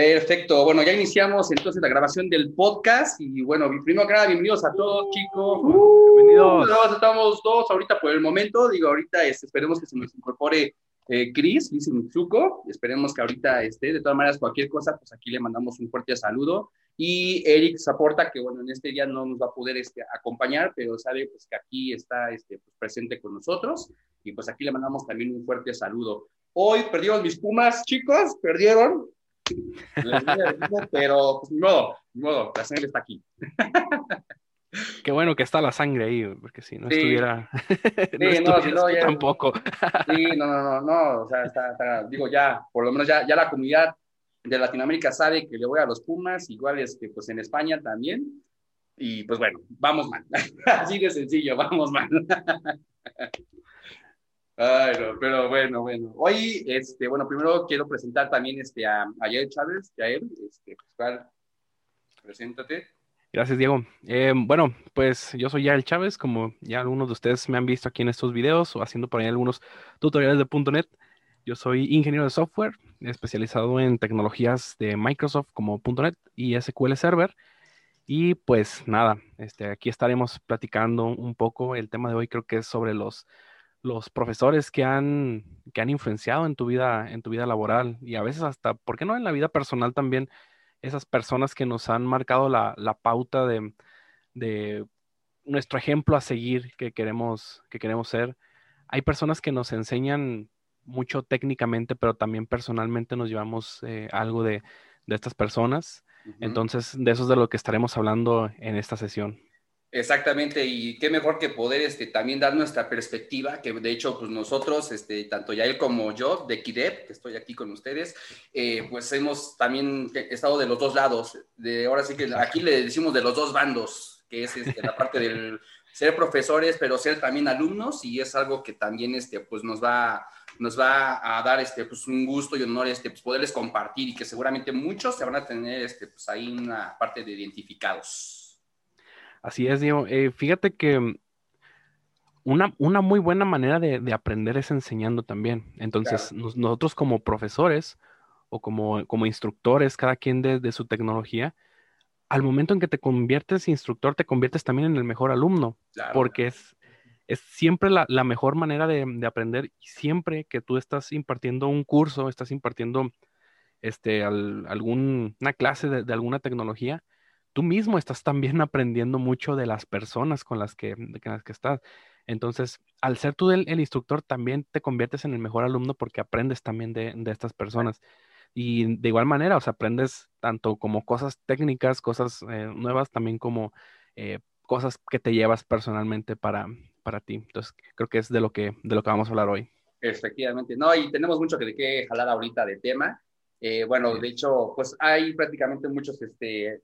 Perfecto. Bueno, ya iniciamos entonces la grabación del podcast y bueno, primero que nada, bienvenidos a todos, chicos. Uh, bienvenidos. estamos todos ahorita por el momento. Digo, ahorita este, esperemos que se nos incorpore eh, Chris, Chris Mitsuko. Esperemos que ahorita esté. De todas maneras, cualquier cosa, pues aquí le mandamos un fuerte saludo. Y Eric Zaporta, que bueno, en este día no nos va a poder este, acompañar, pero sabe pues, que aquí está este, pues, presente con nosotros. Y pues aquí le mandamos también un fuerte saludo. Hoy perdieron mis Pumas, chicos, perdieron pero pues ni modo, ni modo, la sangre está aquí. Qué bueno que está la sangre ahí, porque si no estuviera. Sí, no, si no, ya, tampoco. Sí, no, no, no, no, o sea, está, digo, ya, por lo menos ya, ya la comunidad de Latinoamérica sabe que le voy a los Pumas, igual es que pues en España también. Y pues bueno, vamos mal. Así de sencillo, vamos mal. Ay, no, pero bueno, bueno. Hoy, este, bueno, primero quiero presentar también este, a, a Yael Chávez. Yael, este, pues, preséntate. Gracias, Diego. Eh, bueno, pues yo soy Yael Chávez, como ya algunos de ustedes me han visto aquí en estos videos o haciendo por ahí algunos tutoriales de .NET. Yo soy ingeniero de software, especializado en tecnologías de Microsoft como .NET y SQL Server. Y pues nada, este, aquí estaremos platicando un poco. El tema de hoy creo que es sobre los los profesores que han, que han influenciado en tu vida, en tu vida laboral y a veces hasta, ¿por qué no en la vida personal también? Esas personas que nos han marcado la, pauta de, de, nuestro ejemplo a seguir que queremos, que queremos ser. Hay personas que nos enseñan mucho técnicamente, pero también personalmente nos llevamos eh, algo de, estas personas. Entonces, de eso es de lo que estaremos hablando en esta sesión. Exactamente, y qué mejor que poder este, también dar nuestra perspectiva, que de hecho, pues nosotros, este, tanto Yael como yo, de KIDEP, que estoy aquí con ustedes, eh, pues hemos también estado de los dos lados, de ahora sí que aquí le decimos de los dos bandos, que es este, la parte del ser profesores, pero ser también alumnos, y es algo que también este, pues nos va, nos va a dar este, pues un gusto y honor este, pues poderles compartir, y que seguramente muchos se van a tener este, pues ahí una parte de identificados. Así es, Diego. Eh, fíjate que una, una, muy buena manera de, aprender es enseñando también. Entonces, nosotros como profesores o como, como instructores, cada quien de, su tecnología, al momento en que te conviertes instructor, te conviertes también en el mejor alumno, porque es, es siempre la, mejor manera de, aprender y siempre que tú estás impartiendo un curso, estás impartiendo este, alguna clase de, alguna tecnología, tú mismo estás también aprendiendo mucho de las personas con las que, las que estás. Entonces, al ser tú el, instructor, también te conviertes en el mejor alumno porque aprendes también de, estas personas. Y de igual manera, o sea, aprendes tanto como cosas técnicas, cosas eh, nuevas, también como eh, cosas que te llevas personalmente para, para ti. Entonces, creo que es de lo que, de lo que vamos a hablar hoy. Efectivamente, no, y tenemos mucho que, de qué jalar ahorita de tema. Eh, bueno, de hecho, pues hay prácticamente muchos este,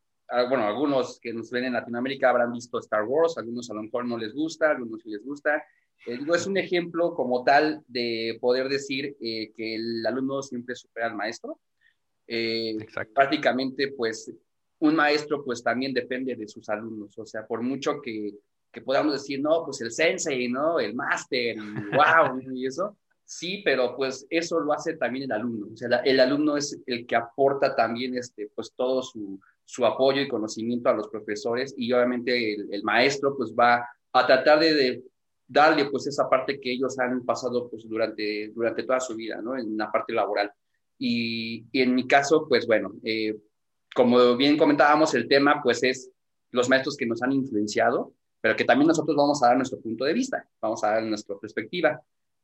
bueno, algunos que nos ven en Latinoamérica habrán visto Star Wars, algunos a lo mejor no les gusta, algunos sí les gusta. Eh, es un ejemplo como tal de poder decir eh, que el alumno siempre supera al maestro. Eh, prácticamente, pues, un maestro, pues, también depende de sus alumnos. O sea, por mucho que, que podamos decir, no, pues el sensei, ¿no? El máster, wow, y eso. Sí, pero pues eso lo hace también el alumno. O sea, el alumno es el que aporta también, este, pues, todo su, su apoyo y conocimiento a los profesores y obviamente el, maestro pues va a tratar de, darle pues esa parte que ellos han pasado pues durante, durante toda su vida, ¿no? En la parte laboral. Y, en mi caso, pues bueno, eh, como bien comentábamos, el tema pues es los maestros que nos han influenciado, pero que también nosotros vamos a dar nuestro punto de vista, vamos a dar nuestra perspectiva.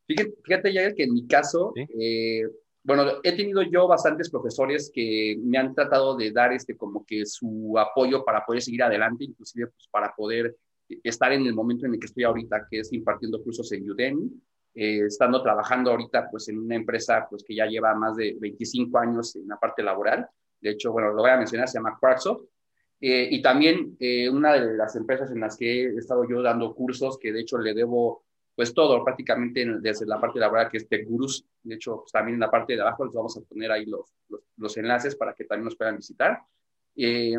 Fíjate, fíjate ya que en mi caso, eh, bueno, he tenido yo bastantes profesores que me han tratado de dar este como que su apoyo para poder seguir adelante, inclusive pues para poder estar en el momento en el que estoy ahorita, que es impartiendo cursos en Udemy, eh, estando trabajando ahorita pues en una empresa pues que ya lleva más de 25 años en la parte laboral. De hecho, bueno, lo voy a mencionar, se llama Quarksoft. Eh, y también eh, una de las empresas en las que he estado yo dando cursos, que de hecho le debo pues todo prácticamente desde la parte laboral que es Gurus. De hecho, pues, también en la parte de abajo les vamos a poner ahí los, los, enlaces para que también nos puedan visitar. Eh,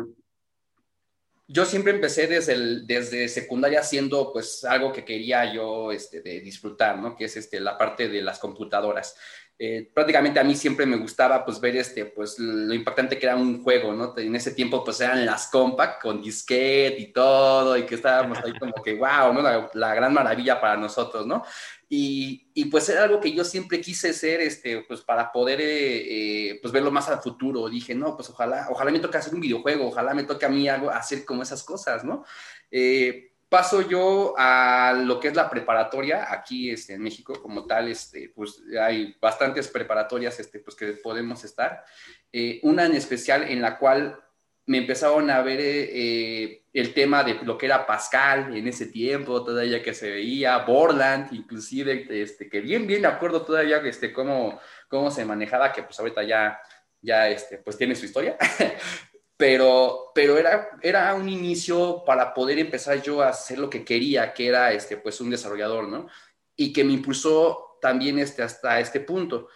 yo siempre empecé desde, el, desde secundaria haciendo pues algo que quería yo este, de disfrutar, ¿no? Que es este, la parte de las computadoras. Eh, prácticamente a mí siempre me gustaba pues ver este, pues lo importante que era un juego, ¿no? En ese tiempo pues eran las compact con disquete y todo y que estábamos ahí como que wow, ¿no? La, gran maravilla para nosotros, ¿no? Y, y, pues era algo que yo siempre quise ser, este, pues para poder eh, eh, pues verlo más al futuro. Dije, no, pues ojalá, ojalá me toque hacer un videojuego, ojalá me toque a mí algo, hacer como esas cosas, ¿no? Eh, paso yo a lo que es la preparatoria aquí este, en México como tal, este, pues hay bastantes preparatorias este, pues, que podemos estar. Eh, una en especial en la cual me empezaron a ver eh, el tema de lo que era Pascal en ese tiempo, todavía que se veía, Borland, inclusive, este, que bien, bien me acuerdo todavía este, cómo, cómo se manejaba, que pues ahorita ya, ya este, pues tiene su historia. pero, pero era, era un inicio para poder empezar yo a hacer lo que quería, que era este, pues un desarrollador, ¿no? Y que me impulsó también este, hasta este punto.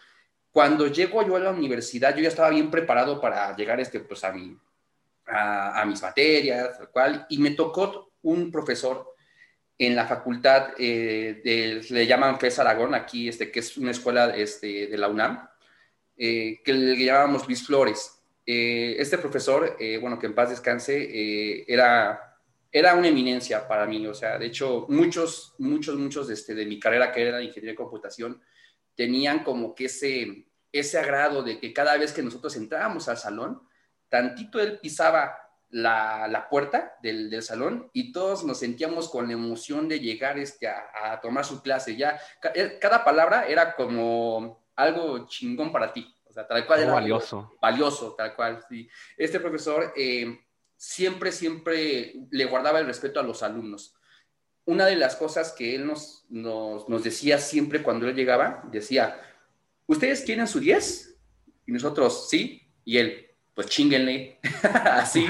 Cuando llego yo a la universidad, yo ya estaba bien preparado para llegar este, pues, a, mi, a, mis materias, tal cual, y me tocó un profesor en la facultad, eh, le llaman FES Aragón, aquí, este, que es una escuela este, de la UNAM, eh, que le llamábamos Luis Flores eh, este profesor, eh, bueno, que en paz descanse, eh, era, era una eminencia para mí. O sea, de hecho, muchos, muchos, muchos de, este, de mi carrera, que era ingeniería de computación, tenían como que ese, ese agrado de que cada vez que nosotros entrábamos al salón, tantito él pisaba la, la puerta del, del, salón y todos nos sentíamos con la emoción de llegar este, a, a tomar su clase. Ya, cada palabra era como algo chingón para ti tal cual era valioso. Valioso, tal cual, sí. Este profesor eh, siempre, siempre le guardaba el respeto a los alumnos. Una de las cosas que él nos, nos, nos decía siempre cuando él llegaba, decía, ¿ustedes quieren su 10? Y nosotros, sí. Y él, pues chinguenle. así,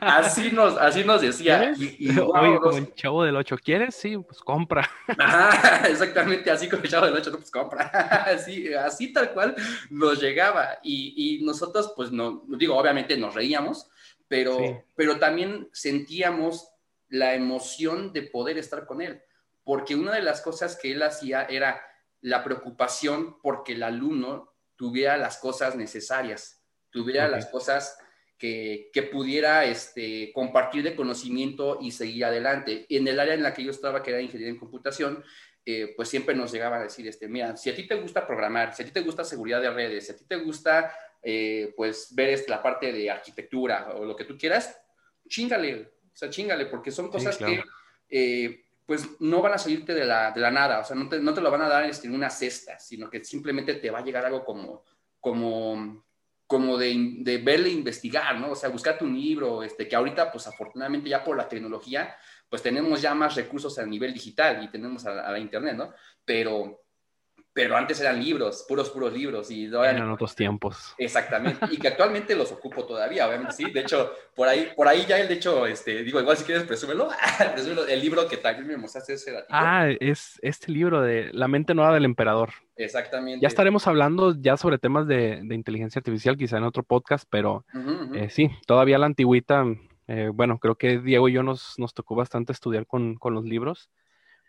así nos, así nos decía. Y, Oye, como el chavo del 8, ¿quieres? Sí, pues compra. exactamente, así como el chavo del 8, pues compra. así, así tal cual nos llegaba. Y, nosotros, pues no, digo, obviamente nos reíamos, pero, pero también sentíamos la emoción de poder estar con él. Porque una de las cosas que él hacía era la preocupación porque el alumno tuviera las cosas necesarias tuviera las cosas que, que, pudiera este, compartir de conocimiento y seguir adelante. En el área en la que yo estaba, que era ingeniería en computación, eh, pues siempre nos llegaba a decir, este, mira, si a ti te gusta programar, si a ti te gusta seguridad de redes, si a ti te gusta, eh, pues, ver este, la parte de arquitectura o lo que tú quieras, chingale, o sea, chingale, porque son cosas que, eh, pues, no van a salirte de la, de la nada, o sea, no te, no te, lo van a dar este, en una cesta, sino que simplemente te va a llegar algo como, como como de, de verle investigar, ¿no? O sea, buscarte un libro, este, que ahorita, pues afortunadamente ya por la tecnología, pues tenemos ya más recursos a nivel digital y tenemos a, a la internet, ¿no? Pero, pero antes eran libros, puros, puros libros. Y eran otros tiempos. Exactamente, y que actualmente los ocupo todavía, obviamente, sí. De hecho, por ahí, por ahí ya el de hecho, este, digo, igual si quieres, presúmelo, presúmelo el libro que también me mostraste ese ratito. Ah, es este libro de La mente nueva del emperador. Exactamente. Ya estaremos hablando ya sobre temas de, de inteligencia artificial, quizá en otro podcast, pero eh, sí, todavía la antigüita, eh, bueno, creo que Diego y yo nos, nos tocó bastante estudiar con, con los libros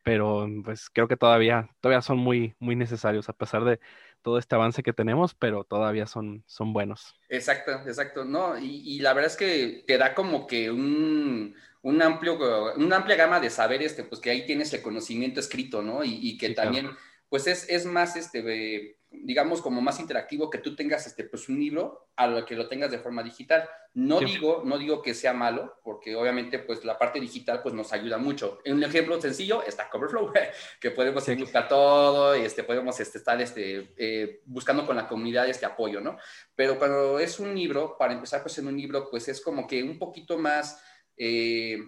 pero pues creo que todavía, todavía son muy, muy necesarios a pesar de todo este avance que tenemos, pero todavía son, son buenos. Exacto, exacto, no, y, la verdad es que te da como que un, un amplio, una amplia gama de saberes, este, pues que ahí tienes el conocimiento escrito, ¿no? Y, que también, pues es, es, más, este, digamos, como más interactivo que tú tengas este, pues, un libro a lo que lo tengas de forma digital. No, digo, no digo que sea malo, porque obviamente pues, la parte digital pues, nos ayuda mucho. Un ejemplo sencillo está Coverflow, que podemos buscar todo, y este, podemos este, estar este, eh, buscando con la comunidad este apoyo, ¿no? Pero cuando es un libro, para empezar pues, en un libro, pues es como que un poquito más... Eh,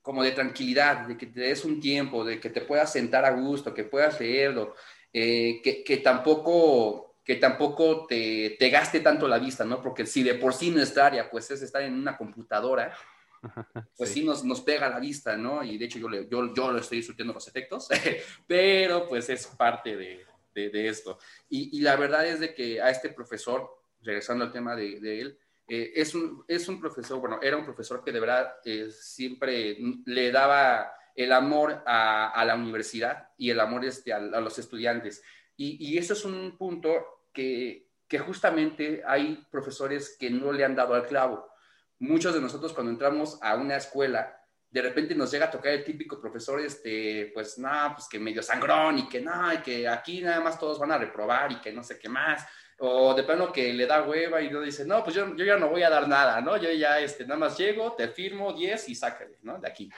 como de tranquilidad, de que te des un tiempo, de que te puedas sentar a gusto, que puedas leerlo, eh, que, tampoco, que tampoco te, te, gaste tanto la vista, ¿no? Porque si de por sí nuestra área, pues es estar en una computadora, pues sí, nos, nos, pega la vista, ¿no? Y de hecho yo, le, yo, yo lo estoy disfrutando los efectos, pero pues es parte de, de, esto. Y, y, la verdad es de que a este profesor, regresando al tema de, de él, eh, es, un, es un profesor, bueno, era un profesor que de verdad eh, siempre le daba el amor a, la universidad y el amor este, a, los estudiantes. Y, y, eso es un punto que, que justamente hay profesores que no le han dado al clavo. Muchos de nosotros cuando entramos a una escuela, de repente nos llega a tocar el típico profesor, este, pues nada, pues que medio sangrón y que no, y que aquí nada más todos van a reprobar y que no sé qué más. O de plano que le da hueva y no dice, no, pues yo, yo ya no voy a dar nada, ¿no? Yo ya, este, nada más llego, te firmo 10 y sácale, ¿no? De aquí.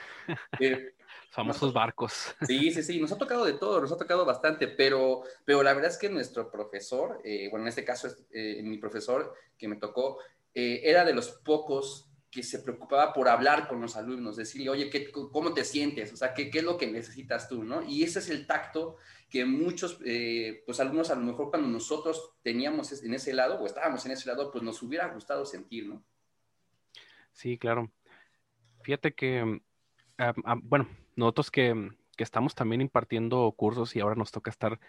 Eh, Famosos barcos. Sí, sí, sí, nos ha tocado de todo, nos ha tocado bastante, pero, pero la verdad es que nuestro profesor, eh, bueno, en este caso es eh, mi profesor que me tocó, eh, era de los pocos que se preocupaba por hablar con los alumnos, decirle, oye, ¿qué, ¿cómo te sientes? O sea, ¿qué, ¿qué, es lo que necesitas tú? ¿no? Y ese es el tacto que muchos, pues alumnos a lo mejor cuando nosotros teníamos en ese lado o estábamos en ese lado, pues nos hubiera gustado sentir, ¿no? Sí, claro. Fíjate que, ah, bueno, nosotros que, que estamos también impartiendo cursos y ahora nos toca estar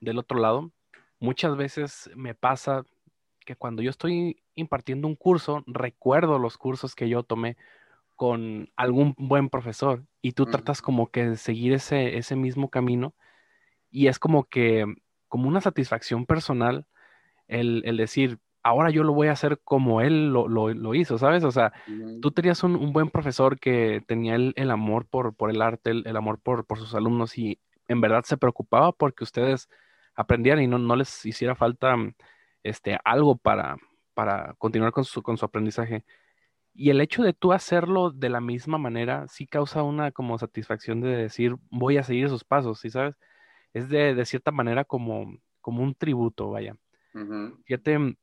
del otro lado, muchas veces me pasa que cuando yo estoy impartiendo un curso, recuerdo los cursos que yo tomé con algún buen profesor y tú tratas como que de seguir ese, ese mismo camino y es como que, como una satisfacción personal el, el decir, ahora yo lo voy a hacer como él lo, lo, lo hizo, ¿sabes? O sea, tú tenías un, un, buen profesor que tenía el, el amor por, por, el arte, el, el amor por, por, sus alumnos y en verdad se preocupaba porque ustedes aprendieran y no, no les hiciera falta este, algo para, para continuar con su, con su aprendizaje. Y el hecho de tú hacerlo de la misma manera sí causa una como satisfacción de decir, voy a seguir esos pasos, ¿sí sabes? Es de, de cierta manera como, como un tributo, vaya. Uh -huh. Fíjate,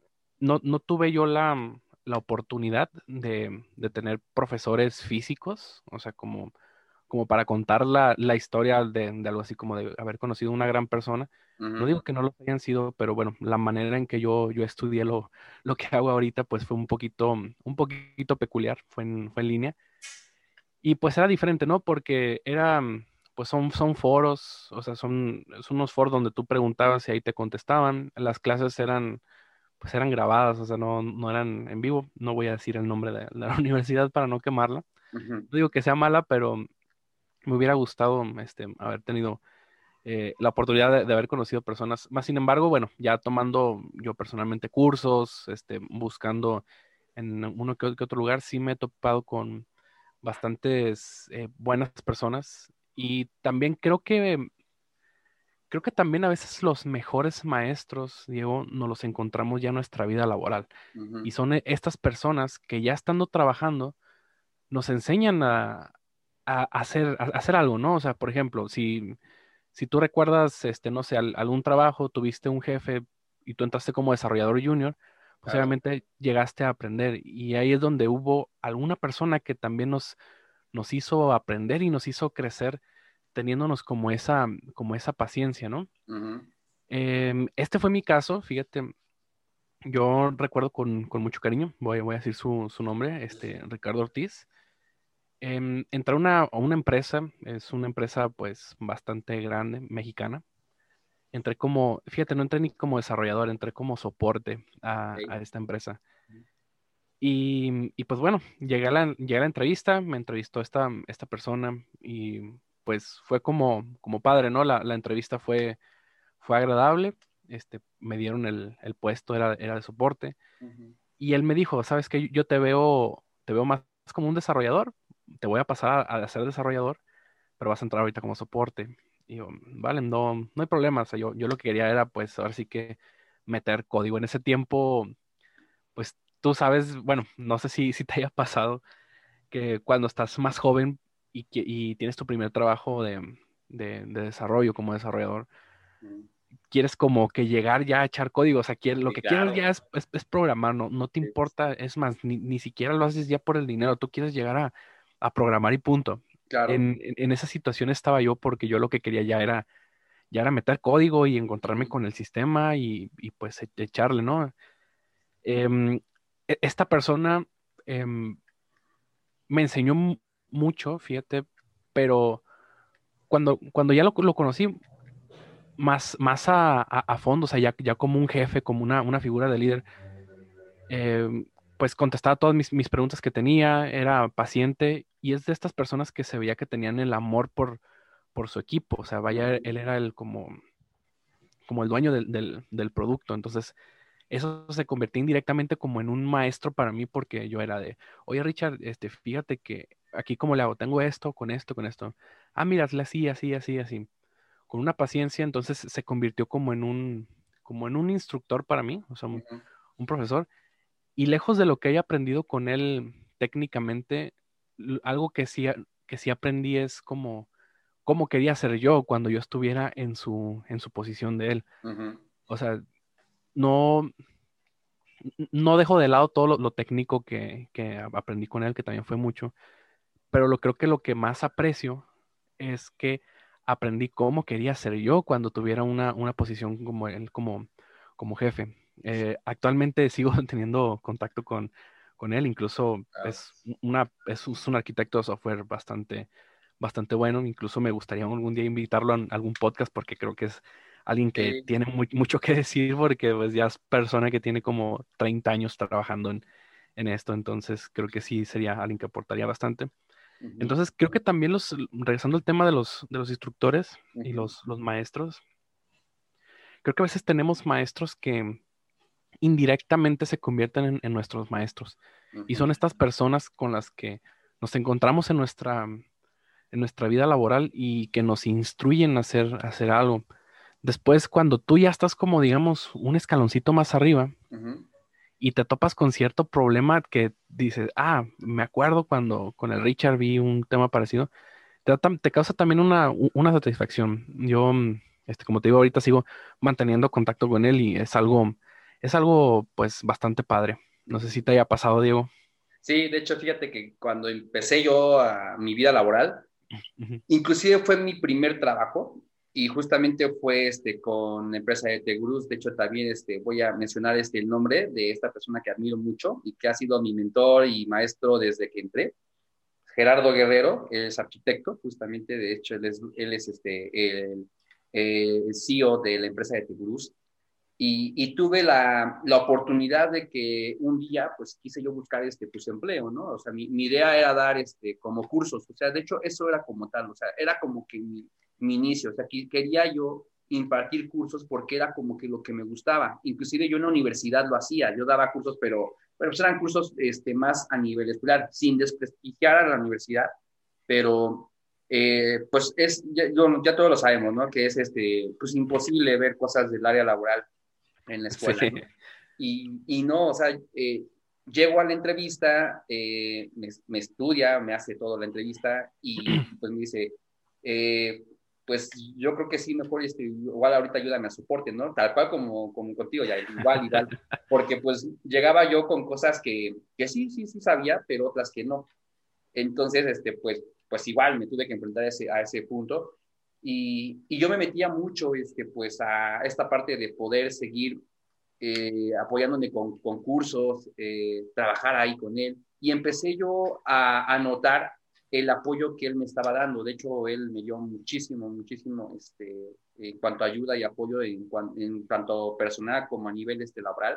no, no tuve yo la, la oportunidad de, de, tener profesores físicos, o sea, como, como para contar la, la historia de, de, algo así como de haber conocido una gran persona. Uh -huh. No digo que no lo hayan sido, pero bueno, la manera en que yo, yo estudié lo, lo que hago ahorita, pues fue un poquito, un poquito peculiar, fue en, fue en línea. Y pues era diferente, ¿no? Porque era, pues son, son foros, o sea, son, son unos foros donde tú preguntabas y ahí te contestaban. Las clases eran, pues eran grabadas, o sea, no, no eran en vivo. No voy a decir el nombre de, de la universidad para no quemarla. Uh -huh. No digo que sea mala, pero me hubiera gustado este, haber tenido eh, la oportunidad de, de, haber conocido personas. Más sin embargo, bueno, ya tomando yo personalmente cursos, este, buscando en uno que, que otro lugar, sí me he topado con bastantes eh, buenas personas y también creo que creo que también a veces los mejores maestros, Diego, nos los encontramos ya en nuestra vida laboral. Uh -huh. Y son e, estas personas que ya estando trabajando, nos enseñan a, a, hacer, a hacer algo, ¿no? O sea, por ejemplo, si, si tú recuerdas, este, no sé, algún trabajo, tuviste un jefe y tú entraste como desarrollador junior, pues claro. obviamente llegaste a aprender. Y ahí es donde hubo alguna persona que también nos, nos hizo aprender y nos hizo crecer teniéndonos como esa, como esa paciencia, ¿no? Uh -huh. eh, este fue mi caso, fíjate, yo recuerdo con, con mucho cariño, voy, voy, a decir su, su nombre, este, Ricardo Ortiz. Eh, entré a una, a una, empresa, es una empresa pues bastante grande, mexicana. Entré como, fíjate, no entré ni como desarrollador, entré como soporte a, a esta empresa. Y, y, pues bueno, llegué a, la, llegué a la entrevista, me entrevistó esta, esta persona y pues fue como, como padre, ¿no? La, la entrevista fue, fue agradable, este, me dieron el, el puesto, era, era de soporte, uh -huh. y él me dijo, sabes que yo te veo, te veo más como un desarrollador, te voy a pasar a, a ser desarrollador, pero vas a entrar ahorita como soporte. Y yo, vale, no, no hay problema, o sea, yo, yo lo que quería era, pues, ahora sí que meter código. En ese tiempo, pues, tú sabes, bueno, no sé si, si te haya pasado, que cuando estás más joven, y, y tienes tu primer trabajo de, de, de desarrollo como desarrollador, mm. quieres como que llegar ya a echar código, o sea, quieres, lo que claro. quieres ya es, es, es, programar, no, no te sí. importa, es más, ni, ni, siquiera lo haces ya por el dinero, tú quieres llegar a, a programar y punto. Claro. En, en, en, esa situación estaba yo porque yo lo que quería ya era, ya era meter código y encontrarme con el sistema y, y pues e, echarle, ¿no? Eh, esta persona eh, me enseñó mucho, fíjate, pero cuando, cuando ya lo, conocí más, más a, fondo, o sea, ya, ya como un jefe, como una, una figura de líder, eh, pues contestaba todas mis, mis, preguntas que tenía, era paciente y es de estas personas que se veía que tenían el amor por, por su equipo, o sea, vaya, él era el como, como el dueño del, producto. Entonces, eso se convirtió indirectamente como en un maestro para mí porque yo era de, oye Richard, este, fíjate que aquí como le hago, tengo esto, con esto, con esto. Ah, mira, así, así, así, así. Con una paciencia, entonces se convirtió como en un, como en un instructor para mí, o sea, un profesor. Y lejos de lo que haya aprendido con él técnicamente, algo que sí, que sí aprendí es como cómo quería ser yo cuando yo estuviera en su, en su posición de él. O sea, no, no dejo de lado todo lo, técnico que, aprendí con él, que también fue mucho, pero lo creo que lo que más aprecio es que aprendí cómo quería ser yo cuando tuviera una, posición como él, como, como jefe. Eh, actualmente sigo teniendo contacto con, con él, incluso es, una, es un arquitecto de software bastante, bastante bueno, incluso me gustaría algún día invitarlo a algún podcast porque creo que es alguien que tiene mucho que decir porque pues ya es persona que tiene como 30 años trabajando en, en esto, entonces creo que sí sería alguien que aportaría bastante. Entonces creo que también los, regresando al tema de los, de los instructores y los, los maestros, creo que a veces tenemos maestros que indirectamente se convierten en, nuestros maestros. Y son estas personas con las que nos encontramos en nuestra, en nuestra vida laboral y que nos instruyen a hacer, hacer algo. Después, cuando tú ya estás como, digamos, un escaloncito más arriba y te topas con cierto problema que dices, ah, me acuerdo cuando con el Richard vi un tema parecido, te, te causa también una, una satisfacción. Yo, este, como te digo, ahorita sigo manteniendo contacto con él y es algo es algo pues bastante padre. No sé si te haya pasado, Diego. Sí, de hecho, fíjate que cuando empecé yo a mi vida laboral, inclusive fue mi primer trabajo y justamente fue este con la empresa de Tegurus. De hecho, también este, voy a mencionar este, el nombre de esta persona que admiro mucho y que ha sido mi mentor y maestro desde que entré. Gerardo Guerrero, él es arquitecto, justamente, de hecho, él es, él es este, el, el CEO de la empresa de Tegurus y, tuve la, la, oportunidad de que un día, pues, quise yo buscar este, pues, empleo, ¿no? O sea, mi, mi, idea era dar, este, como cursos, o sea, de hecho, eso era como tal, o sea, era como que mi, mi inicio, o sea, que quería yo impartir cursos porque era como que lo que me gustaba. Inclusive yo en la universidad lo hacía, yo daba cursos, pero, pero pues eran cursos este, más a nivel escolar, sin desprestigiar a la universidad, pero eh, pues es, ya, ya, todos lo sabemos, ¿no? Que es este, pues imposible ver cosas del área laboral en la escuela. Y, y, no, o sea, eh, llego a la entrevista, eh, me, estudia, me hace toda la entrevista y pues me dice, eh, pues yo creo que sí, mejor este, igual ahorita ayúdame a soporte, ¿no? Tal cual como, como contigo, ya igual y tal, porque pues llegaba yo con cosas que, que sí, sí, sí sabía, pero otras que no. Entonces, este, pues, pues igual me tuve que enfrentar a ese, a ese punto y, yo me metía mucho este, pues, a esta parte de poder seguir eh, apoyándome con concursos, eh, trabajar ahí con él. Y empecé yo a, notar el apoyo que él me estaba dando. De hecho, él me dio muchísimo, muchísimo este, en cuanto a ayuda y apoyo en, en tanto personal como a nivel este, laboral.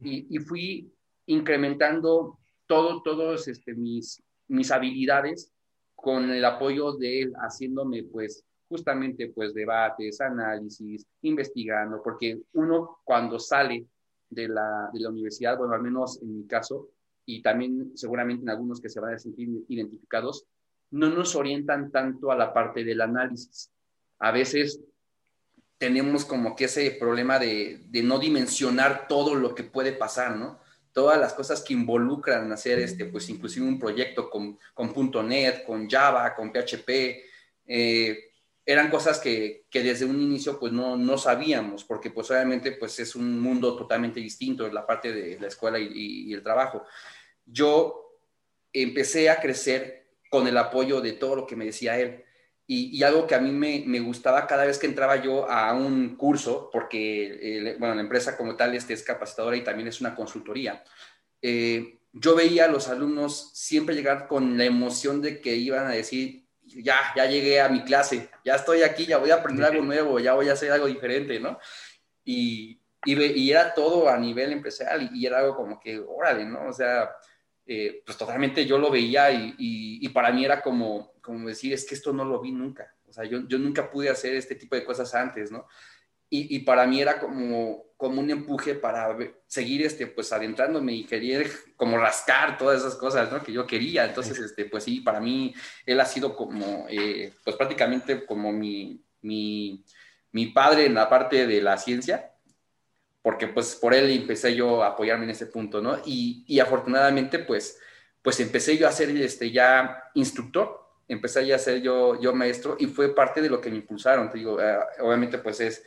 Y, y fui incrementando todo, todos este, mis, mis habilidades con el apoyo de él, haciéndome pues justamente pues debates, análisis, investigando, porque uno cuando sale de la, de la universidad, bueno, al menos en mi caso, y también seguramente en algunos que se van a sentir identificados, no nos orientan tanto a la parte del análisis. A veces tenemos como que ese problema de, de no dimensionar todo lo que puede pasar, ¿no? Todas las cosas que involucran hacer este, pues inclusive un proyecto con, con .NET, con Java, con PHP, eh, eran cosas que, que, desde un inicio pues no, no sabíamos, porque pues obviamente pues es un mundo totalmente distinto la parte de la escuela y, el trabajo. Yo empecé a crecer con el apoyo de todo lo que me decía él. Y, y algo que a mí me, me, gustaba cada vez que entraba yo a un curso, porque, bueno, la empresa como tal este es capacitadora y también es una consultoría, eh, yo veía a los alumnos siempre llegar con la emoción de que iban a decir, ya, ya llegué a mi clase, ya estoy aquí, ya voy a aprender algo nuevo, ya voy a hacer algo diferente, ¿no? Y, y, era todo a nivel empresarial y, era algo como que, órale, ¿no? O sea, eh, pues totalmente yo lo veía y, y, para mí era como, como decir, es que esto no lo vi nunca, o sea, yo, yo nunca pude hacer este tipo de cosas antes, ¿no? y, y, para mí era como, como un empuje para seguir, este, pues, adentrándome y querer como rascar todas esas cosas, ¿no? Que yo quería. Entonces, este, pues sí, para mí él ha sido como, eh, pues prácticamente como mi, mi, mi padre en la parte de la ciencia, porque pues por él empecé yo a apoyarme en ese punto, ¿no? Y, y afortunadamente, pues, pues empecé yo a ser este, ya instructor empecé ya a ser yo, yo maestro y fue parte de lo que me impulsaron. Te digo, eh, obviamente pues es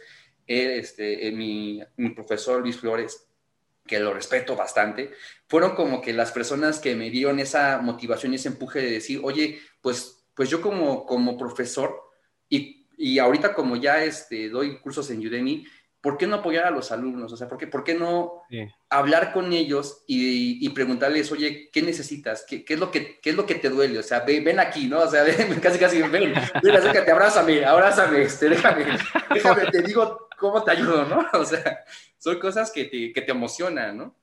este, mi, mi, profesor Luis Flores, que lo respeto bastante, fueron como que las personas que me dieron esa motivación y ese empuje de decir, oye, pues, pues yo como, como profesor y, y ahorita como ya este, doy cursos en Udemy, ¿por qué no apoyar a los alumnos? O sea, ¿por qué, por qué no sí. hablar con ellos y, y, preguntarles, oye, ¿qué necesitas? ¿Qué, ¿Qué, es lo que, ¿Qué es lo que te duele? O sea, ven, ven aquí, ¿no? O sea, ven, casi, casi, ven, ven, acércate, abrázame, abrázame, este, déjame, déjame, te digo cómo te ayudo, ¿no? O sea, son cosas que te, que te emocionan, ¿no?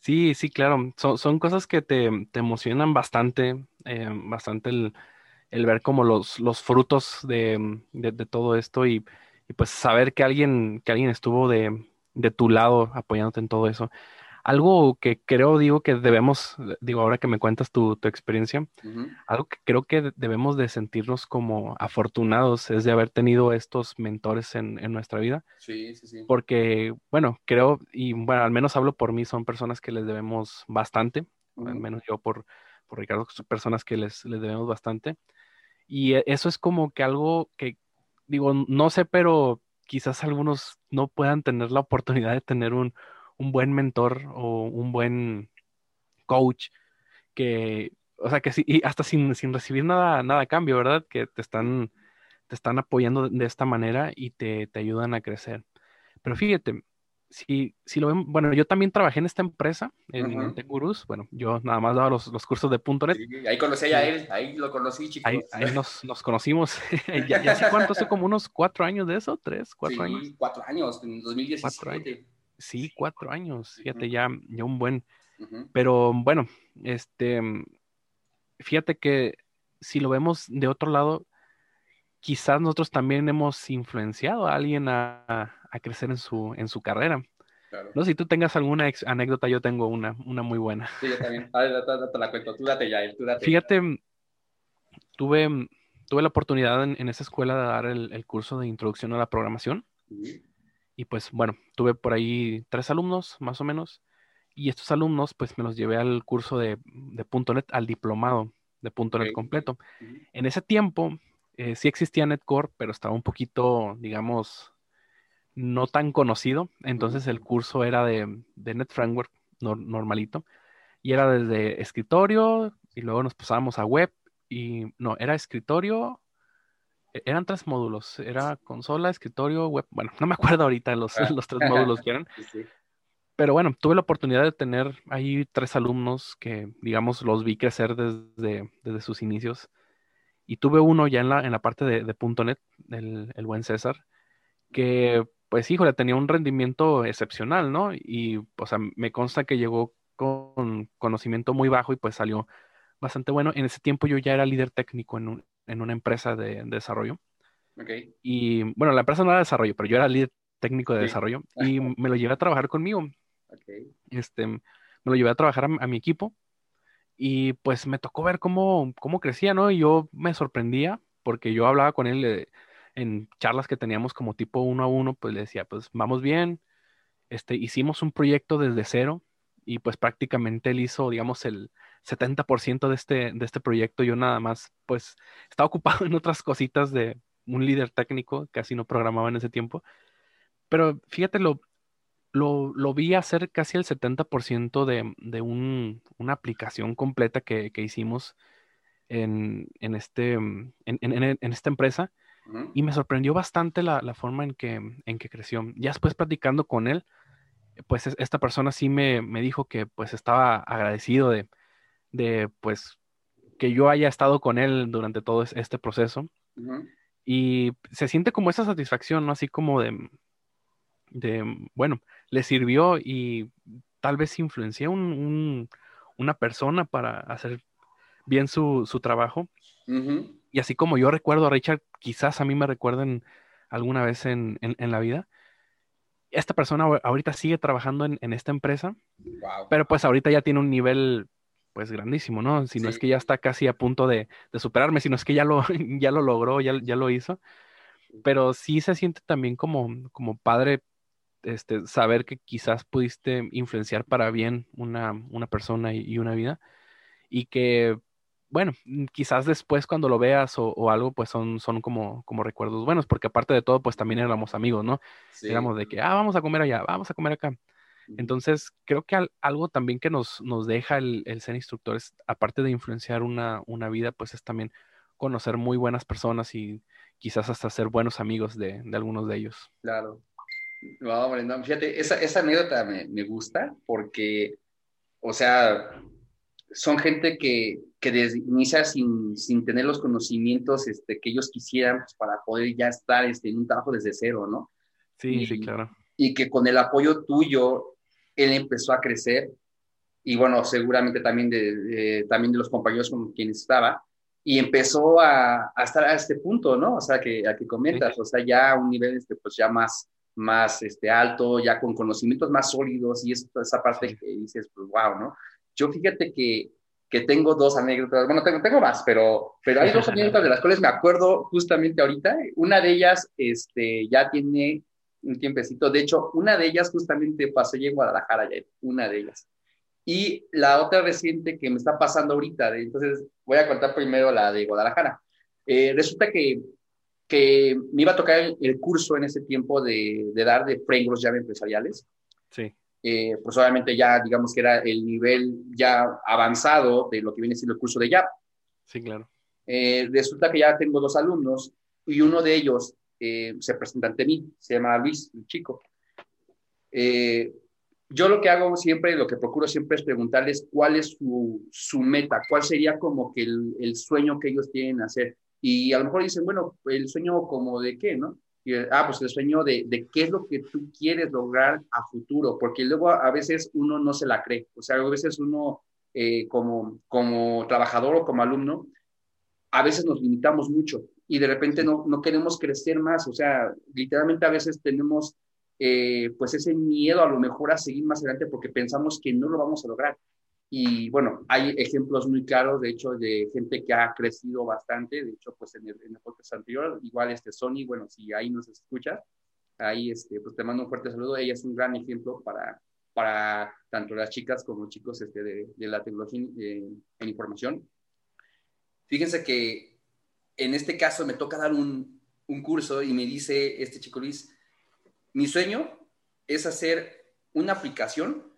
Sí, sí, claro. Son, son cosas que te, te emocionan bastante, eh, bastante el, el, ver como los, los frutos de, de, de todo esto y y pues saber que alguien, que alguien estuvo de, de, tu lado apoyándote en todo eso. Algo que creo, digo, que debemos, digo, ahora que me cuentas tu, tu experiencia, uh -huh. algo que creo que debemos de sentirnos como afortunados es de haber tenido estos mentores en, en nuestra vida. Sí, sí, sí. Porque, bueno, creo, y bueno, al menos hablo por mí, son personas que les debemos bastante, uh -huh. al menos yo por, por Ricardo, son personas que les, les debemos bastante. Y e, eso es como que algo que, digo, no sé, pero quizás algunos no puedan tener la oportunidad de tener un, un buen mentor o un buen coach que, o sea, que sí, y hasta sin, sin recibir nada, nada a cambio, ¿verdad? Que te están, te están apoyando de esta manera y te, te ayudan a crecer. Pero fíjate, si, si lo ven, bueno, yo también trabajé en esta empresa, en, uh -huh. en Gurus, bueno, yo nada más daba los, los cursos de .NET. Sí, ahí conocí a él, ahí lo conocí, chicos. Ahí, ahí nos, nos, conocimos, ya, ya sé cuánto, hace como unos cuatro años de eso, tres, cuatro sí, años. cuatro años, en 2017. Cuatro años. Sí, cuatro años, fíjate, uh -huh. ya, ya un buen, uh -huh. pero bueno, este, fíjate que si lo vemos de otro lado, quizás nosotros también hemos influenciado a alguien a, a crecer en su, en su carrera. Claro. No sé si tú tengas alguna anécdota, yo tengo una, una muy buena. Sí, yo también. A ver, te, te la cuento. Tú date ya, tú date. Fíjate, tuve, tuve la oportunidad en, en, esa escuela de dar el, el, curso de introducción a la programación. Uh -huh. Y pues, bueno, tuve por ahí tres alumnos, más o menos. Y estos alumnos, pues, me los llevé al curso de, de .NET, al diplomado de .NET okay. completo. En ese tiempo, eh, sí existía NetCore, pero estaba un poquito, digamos, no tan conocido. Entonces el curso era de, de Net Framework no, normalito. Y era desde escritorio y luego nos pasábamos a web. Y no, era escritorio. E, eran tres módulos. Era consola, escritorio, web. Bueno, no me acuerdo ahorita los, los tres módulos que eran. Sí. Pero bueno, tuve la oportunidad de tener ahí tres alumnos que, digamos, los vi crecer desde, desde sus inicios. Y tuve uno ya en la, en la parte de, de .NET, el, el buen César, que pues híjole, tenía un rendimiento excepcional, ¿no? Y, o sea, me consta que llegó con conocimiento muy bajo y pues salió bastante bueno. En ese tiempo yo ya era líder técnico en, un, en una empresa de, de, desarrollo. Okay. Y bueno, la empresa no era de desarrollo, pero yo era líder técnico de sí. desarrollo y me lo llevé a trabajar conmigo. Okay. Este, me lo llevé a trabajar a, a, mi equipo y pues me tocó ver cómo, cómo crecía, ¿no? Y yo me sorprendía porque yo hablaba con él. de en charlas que teníamos como tipo uno a uno, pues le decía, pues vamos bien, este, hicimos un proyecto desde cero y pues prácticamente él hizo, digamos, el 70% de este, de este proyecto, yo nada más, pues estaba ocupado en otras cositas de un líder técnico, casi no programaba en ese tiempo, pero fíjate, lo, lo, lo vi hacer casi el 70% de, de un, una aplicación completa que, que hicimos en, en, este, en, en, en esta empresa y me sorprendió bastante la, la forma en que, en que, creció. Ya después platicando con él, pues esta persona sí me, me dijo que pues estaba agradecido de, de, pues que yo haya estado con él durante todo este proceso. Uh -huh. Y se siente como esa satisfacción, ¿no? Así como de, de bueno, le sirvió y tal vez influenció un, un, una persona para hacer bien su, su trabajo. Uh -huh. Y así como yo recuerdo a Richard, quizás a mí me recuerden alguna vez en, en, la vida. Esta persona ahorita sigue trabajando en, en esta empresa, pero pues ahorita ya tiene un nivel pues grandísimo, ¿no? Si no es que ya está casi a punto de, de, superarme, sino es que ya lo, ya lo logró, ya, ya lo hizo. Pero sí se siente también como, como padre este, saber que quizás pudiste influenciar para bien una, una persona y, una vida y que, bueno, mm, quizás después cuando lo veas o, algo, pues son, son como, como recuerdos buenos, porque aparte de todo, pues también éramos amigos, ¿no? Éramos de que, ah, vamos a comer allá, vamos a comer acá. Entonces, creo que algo también que nos, nos deja el, ser instructores, aparte de influenciar una, una, vida, pues es también conocer muy buenas personas y quizás hasta ser buenos amigos de, de algunos de ellos. Claro. No, hombre, fíjate, esa, esa anécdota me, me, gusta porque, o sea, son gente que, que desde, inicia sin, sin, tener los conocimientos este, que ellos quisieran pues, para poder ya estar este, en un trabajo desde cero, ¿no? Sí, sí, claro. Y que con el apoyo tuyo, él empezó a crecer y bueno, seguramente también de, también de los compañeros con quienes estaba, y empezó a, a, estar a este punto, ¿no? O sea, que, a que comentas, o sea, ya a un nivel, este, pues ya más, más este, alto, ya con conocimientos más sólidos y esa parte que dices, pues wow, ¿no? Yo fíjate que, que tengo dos anécdotas, bueno, tengo, tengo más, pero, pero hay dos anécdotas de las cuales me acuerdo justamente ahorita. Una de ellas este, ya tiene un tiempecito, de hecho, una de ellas justamente pasó ya en Guadalajara, ya, una de ellas. Y la otra reciente que me está pasando ahorita, entonces voy a contar primero la de Guadalajara. Eh, resulta que que me iba a tocar el, curso en ese tiempo de, de dar de frameworks llave empresariales. Sí. Eh, pues obviamente ya, digamos que era el nivel ya avanzado de lo que viene siendo el curso de YAP. Sí, claro. Eh, resulta que ya tengo dos alumnos y uno de ellos eh, se presenta ante mí, se llama Luis, el chico. yo lo que hago siempre, lo que procuro siempre es preguntarles cuál es su, meta, cuál sería como que el, el sueño que ellos tienen hacer. Y a lo mejor dicen, bueno, el sueño como de qué, ¿no? Y, ah, pues el sueño de, de, qué es lo que tú quieres lograr a futuro, porque luego a veces uno no se la cree, o sea, a veces uno eh, como, como trabajador o como alumno, a veces nos limitamos mucho y de repente no, no queremos crecer más, o sea, literalmente a veces tenemos eh, pues ese miedo a lo mejor a seguir más adelante porque pensamos que no lo vamos a lograr. Y bueno, hay ejemplos muy claros, de hecho, de gente que ha crecido bastante. De hecho, pues en el, en el podcast anterior, igual este Sony, bueno, si ahí nos escuchas, ahí este, pues te mando un fuerte saludo. Ella es un gran ejemplo para, para tanto las chicas como chicos este, de, de la tecnología en, en información. Fíjense que en este caso me toca dar un, un curso y me dice este chico Luis, mi sueño es hacer una aplicación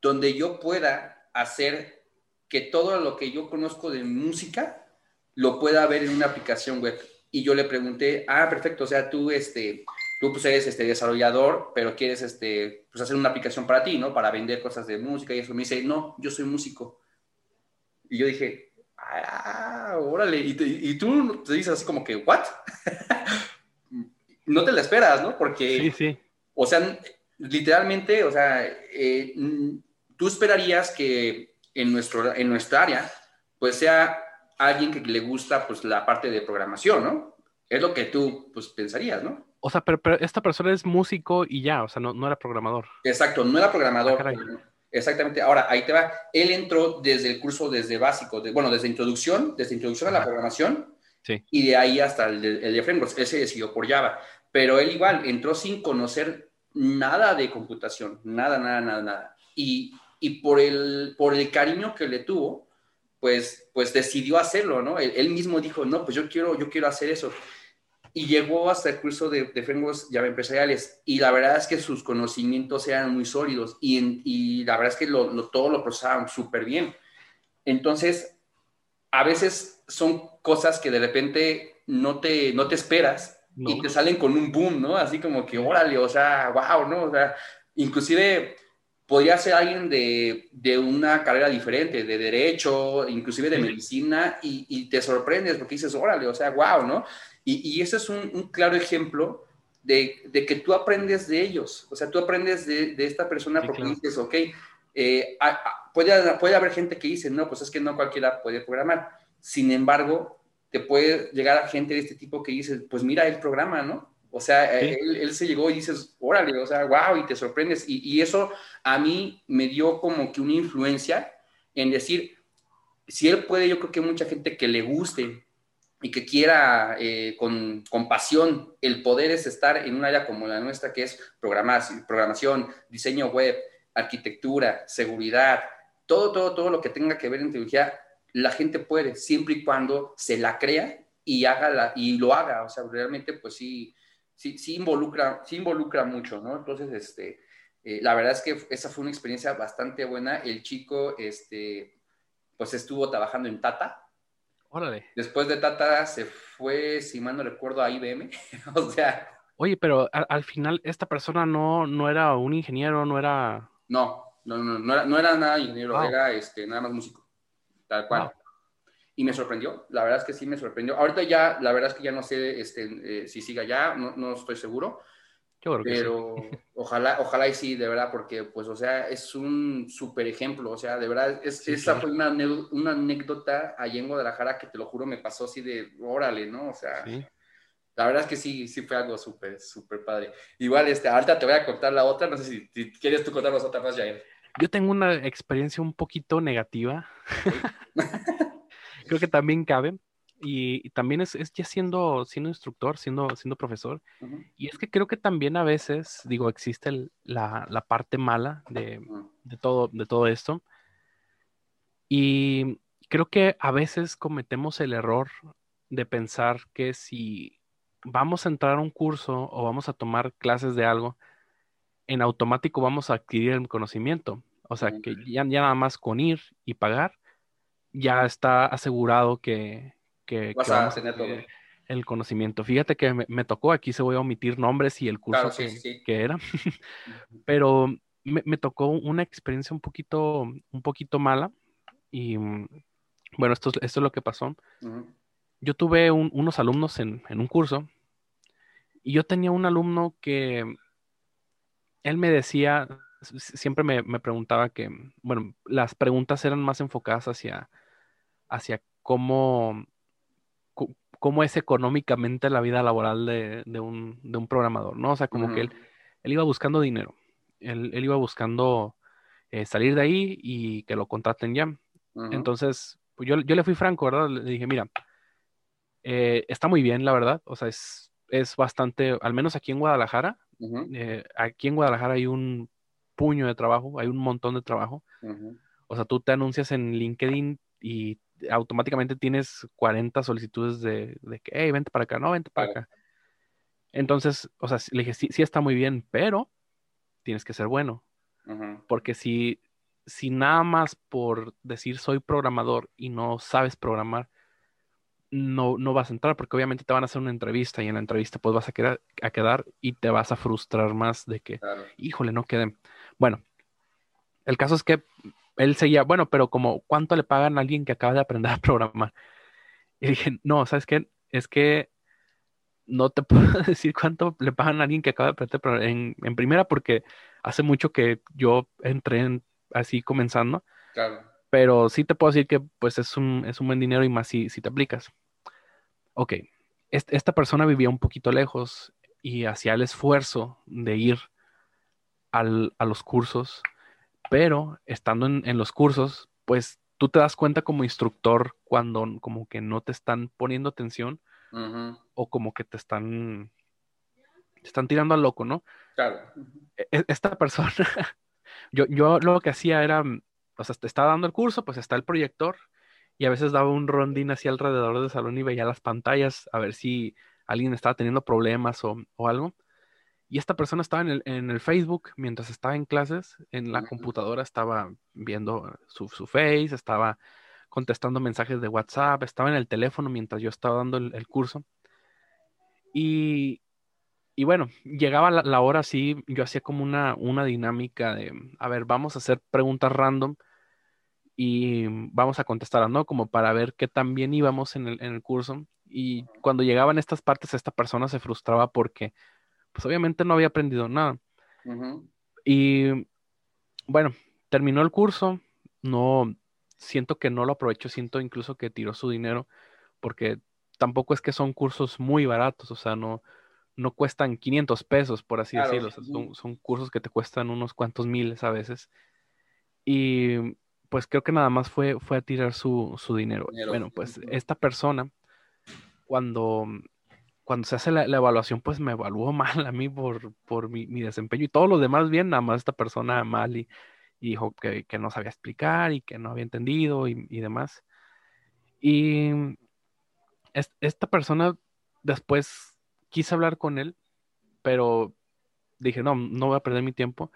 donde yo pueda hacer que todo lo que yo conozco de música lo pueda ver en una aplicación web. Y yo le pregunté, ah, perfecto, o sea, tú, este, tú pues eres este desarrollador, pero quieres este, pues hacer una aplicación para ti, ¿no? Para vender cosas de música y eso. Me dice, no, yo soy músico. Y yo dije, ah, órale. Y, y tú te dices así como que, ¿what? no te la esperas, ¿no? Porque, sí, sí. o sea, literalmente, o sea, eh, tú esperarías que en, nuestro, en nuestra área, pues sea alguien que le gusta pues la parte de programación, ¿no? Es lo que tú pues pensarías, ¿no? O sea, pero, esta persona es músico y ya, o sea, no, no era programador. Exacto, no era programador. Ah, Exactamente. Ahora, ahí te va. Él entró desde el curso, desde básico, de, bueno, desde introducción, desde introducción a la programación. Sí. Y de ahí hasta el de, el de frameworks. Él se decidió por Java. Pero él igual entró sin conocer nada de computación. Nada, nada, nada, nada. Y y por el, por el cariño que le tuvo, pues, pues decidió hacerlo, ¿no? Él, mismo dijo, no, pues yo quiero, yo quiero hacer eso. Y llegó hasta el curso de, de frameworks Java empresariales. Y la verdad es que sus conocimientos eran muy sólidos y, y la verdad es que lo, todo lo procesaban súper bien. Entonces, a veces son cosas que de repente no te, no te esperas y te salen con un boom, ¿no? Así como que, órale, o sea, wow, ¿no? O sea, inclusive podría ser alguien de, de, una carrera diferente, de derecho, inclusive de medicina, y, y, te sorprendes porque dices, órale, o sea, wow, ¿no? Y, y ese es un, un claro ejemplo de, de, que tú aprendes de ellos, o sea, tú aprendes de, de esta persona porque dices, ok, eh, puede, puede haber gente que dice, no, pues es que no cualquiera puede programar. Sin embargo, te puede llegar a gente de este tipo que dice, pues mira el programa, ¿no? O sea, él, se llegó y dices, órale, o sea, wow, y te sorprendes. Y, y, eso a mí me dio como que una influencia en decir, si él puede, yo creo que hay mucha gente que le guste y que quiera eh, con, con, pasión el poder es estar en un área como la nuestra, que es programación, diseño web, arquitectura, seguridad, todo, todo, todo lo que tenga que ver en tecnología, la gente puede, siempre y cuando se la crea y, haga la, y lo haga. O sea, realmente, pues sí, sí, sí involucra, sí involucra mucho, ¿no? Entonces, este, eh, la verdad es que esa fue una experiencia bastante buena. El chico, este, pues estuvo trabajando en Tata. Órale. Después de Tata se fue, si mal no recuerdo, a IBM. o sea. Oye, pero al, final esta persona no, no era un ingeniero, no era. No, no, no, no, era, no era nada ingeniero, era este, nada más músico. Tal cual. Y me sorprendió, la verdad es que sí me sorprendió. Ahorita ya, la verdad es que ya no sé este, eh, si siga ya, no, no estoy seguro pero ojalá, ojalá y sí, de verdad, porque pues, o sea, es un súper ejemplo, o sea, de verdad, es, esa fue una, una, anécdota allá en Guadalajara que te lo juro me pasó así de, órale, ¿no? O sea, la verdad es que sí, sí fue algo súper, súper padre. Igual, este, ahorita te voy a contar la otra, no sé si, quieres tú contarnos otra más, Jair. Yo tengo una experiencia un poquito negativa. Creo que también cabe y, también es, ya siendo, siendo instructor, siendo, siendo profesor. Y es que creo que también a veces, digo, existe la, la, parte mala de, de, todo, de todo esto. Y creo que a veces cometemos el error de pensar que si vamos a entrar a un curso o vamos a tomar clases de algo, en automático vamos a adquirir el conocimiento. O sea, que ya, ya nada más con ir y pagar, ya está asegurado que, que, Vas a tener todo. el conocimiento. Fíjate que me, tocó, aquí se voy a omitir nombres y el curso que, era, pero me, tocó una experiencia un poquito, un poquito mala y bueno, esto, esto es lo que pasó. Yo tuve unos alumnos en, en un curso y yo tenía un alumno que él me decía, siempre me, me, preguntaba que, bueno, las preguntas eran más enfocadas hacia, hacia cómo, cómo es económicamente la vida laboral de, un, programador, ¿no? O sea, como que él, él, iba buscando dinero, él, iba buscando eh, salir de ahí y que lo contraten ya. Entonces, pues yo, le fui franco, ¿verdad? Le dije, mira, eh, está muy bien, la verdad, o sea, es, es bastante, al menos aquí en Guadalajara, eh, aquí en Guadalajara hay un puño de trabajo, hay un montón de trabajo. O sea, tú te anuncias en LinkedIn y automáticamente tienes 40 solicitudes de, que, hey, vente para acá, no, vente para acá. Entonces, o sea, le dije, sí, sí está muy bien, pero tienes que ser bueno. Porque si, si nada más por decir soy programador y no sabes programar, no, no vas a entrar, porque obviamente te van a hacer una entrevista y en la entrevista pues vas a quedar, a quedar y te vas a frustrar más de que, híjole, no queden. Bueno, el caso es que él seguía, bueno, pero como, ¿cuánto le pagan a alguien que acaba de aprender a programar? Y dije, no, ¿sabes qué? Es que no te puedo decir cuánto le pagan a alguien que acaba de aprender en, en primera porque hace mucho que yo entré así comenzando. Claro. Pero sí te puedo decir que pues es un, es un buen dinero y más si, si te aplicas. Ok, esta persona vivía un poquito lejos y hacía el esfuerzo de ir al, a los cursos pero estando en, los cursos, pues tú te das cuenta como instructor cuando como que no te están poniendo atención o como que te están, te están tirando al loco, ¿no? Claro. E, e, esta persona, yo, yo lo que hacía era, o sea, te estaba dando el curso, pues está el proyector y a veces daba un rondín así alrededor del salón y veía las pantallas a ver si alguien estaba teniendo problemas o, o algo. Y esta persona estaba en el, en el, Facebook mientras estaba en clases, en la computadora estaba viendo su, su, Face, estaba contestando mensajes de WhatsApp, estaba en el teléfono mientras yo estaba dando el, curso. Y, y, bueno, llegaba la, hora así, yo hacía como una, una dinámica de, a ver, vamos a hacer preguntas random y vamos a contestar, ¿no? Como para ver qué tan bien íbamos en el, en el curso. Y cuando llegaban estas partes, esta persona se frustraba porque pues obviamente no había aprendido nada. Y bueno, terminó el curso, no, siento que no lo aprovechó, siento incluso que tiró su dinero, porque tampoco es que son cursos muy baratos, o sea, no, no cuestan 500 pesos, por así decirlo. son, cursos que te cuestan unos cuantos miles a veces. Y pues creo que nada más fue, fue a tirar su, dinero. Bueno, pues esta persona, cuando, cuando se hace la, evaluación, pues me evaluó mal a mí por, por mi, desempeño y todos los demás bien, nada más esta persona mal y, dijo que, no sabía explicar y que no había entendido y, y demás. Y esta persona después quise hablar con él, pero dije, no, no voy a perder mi tiempo.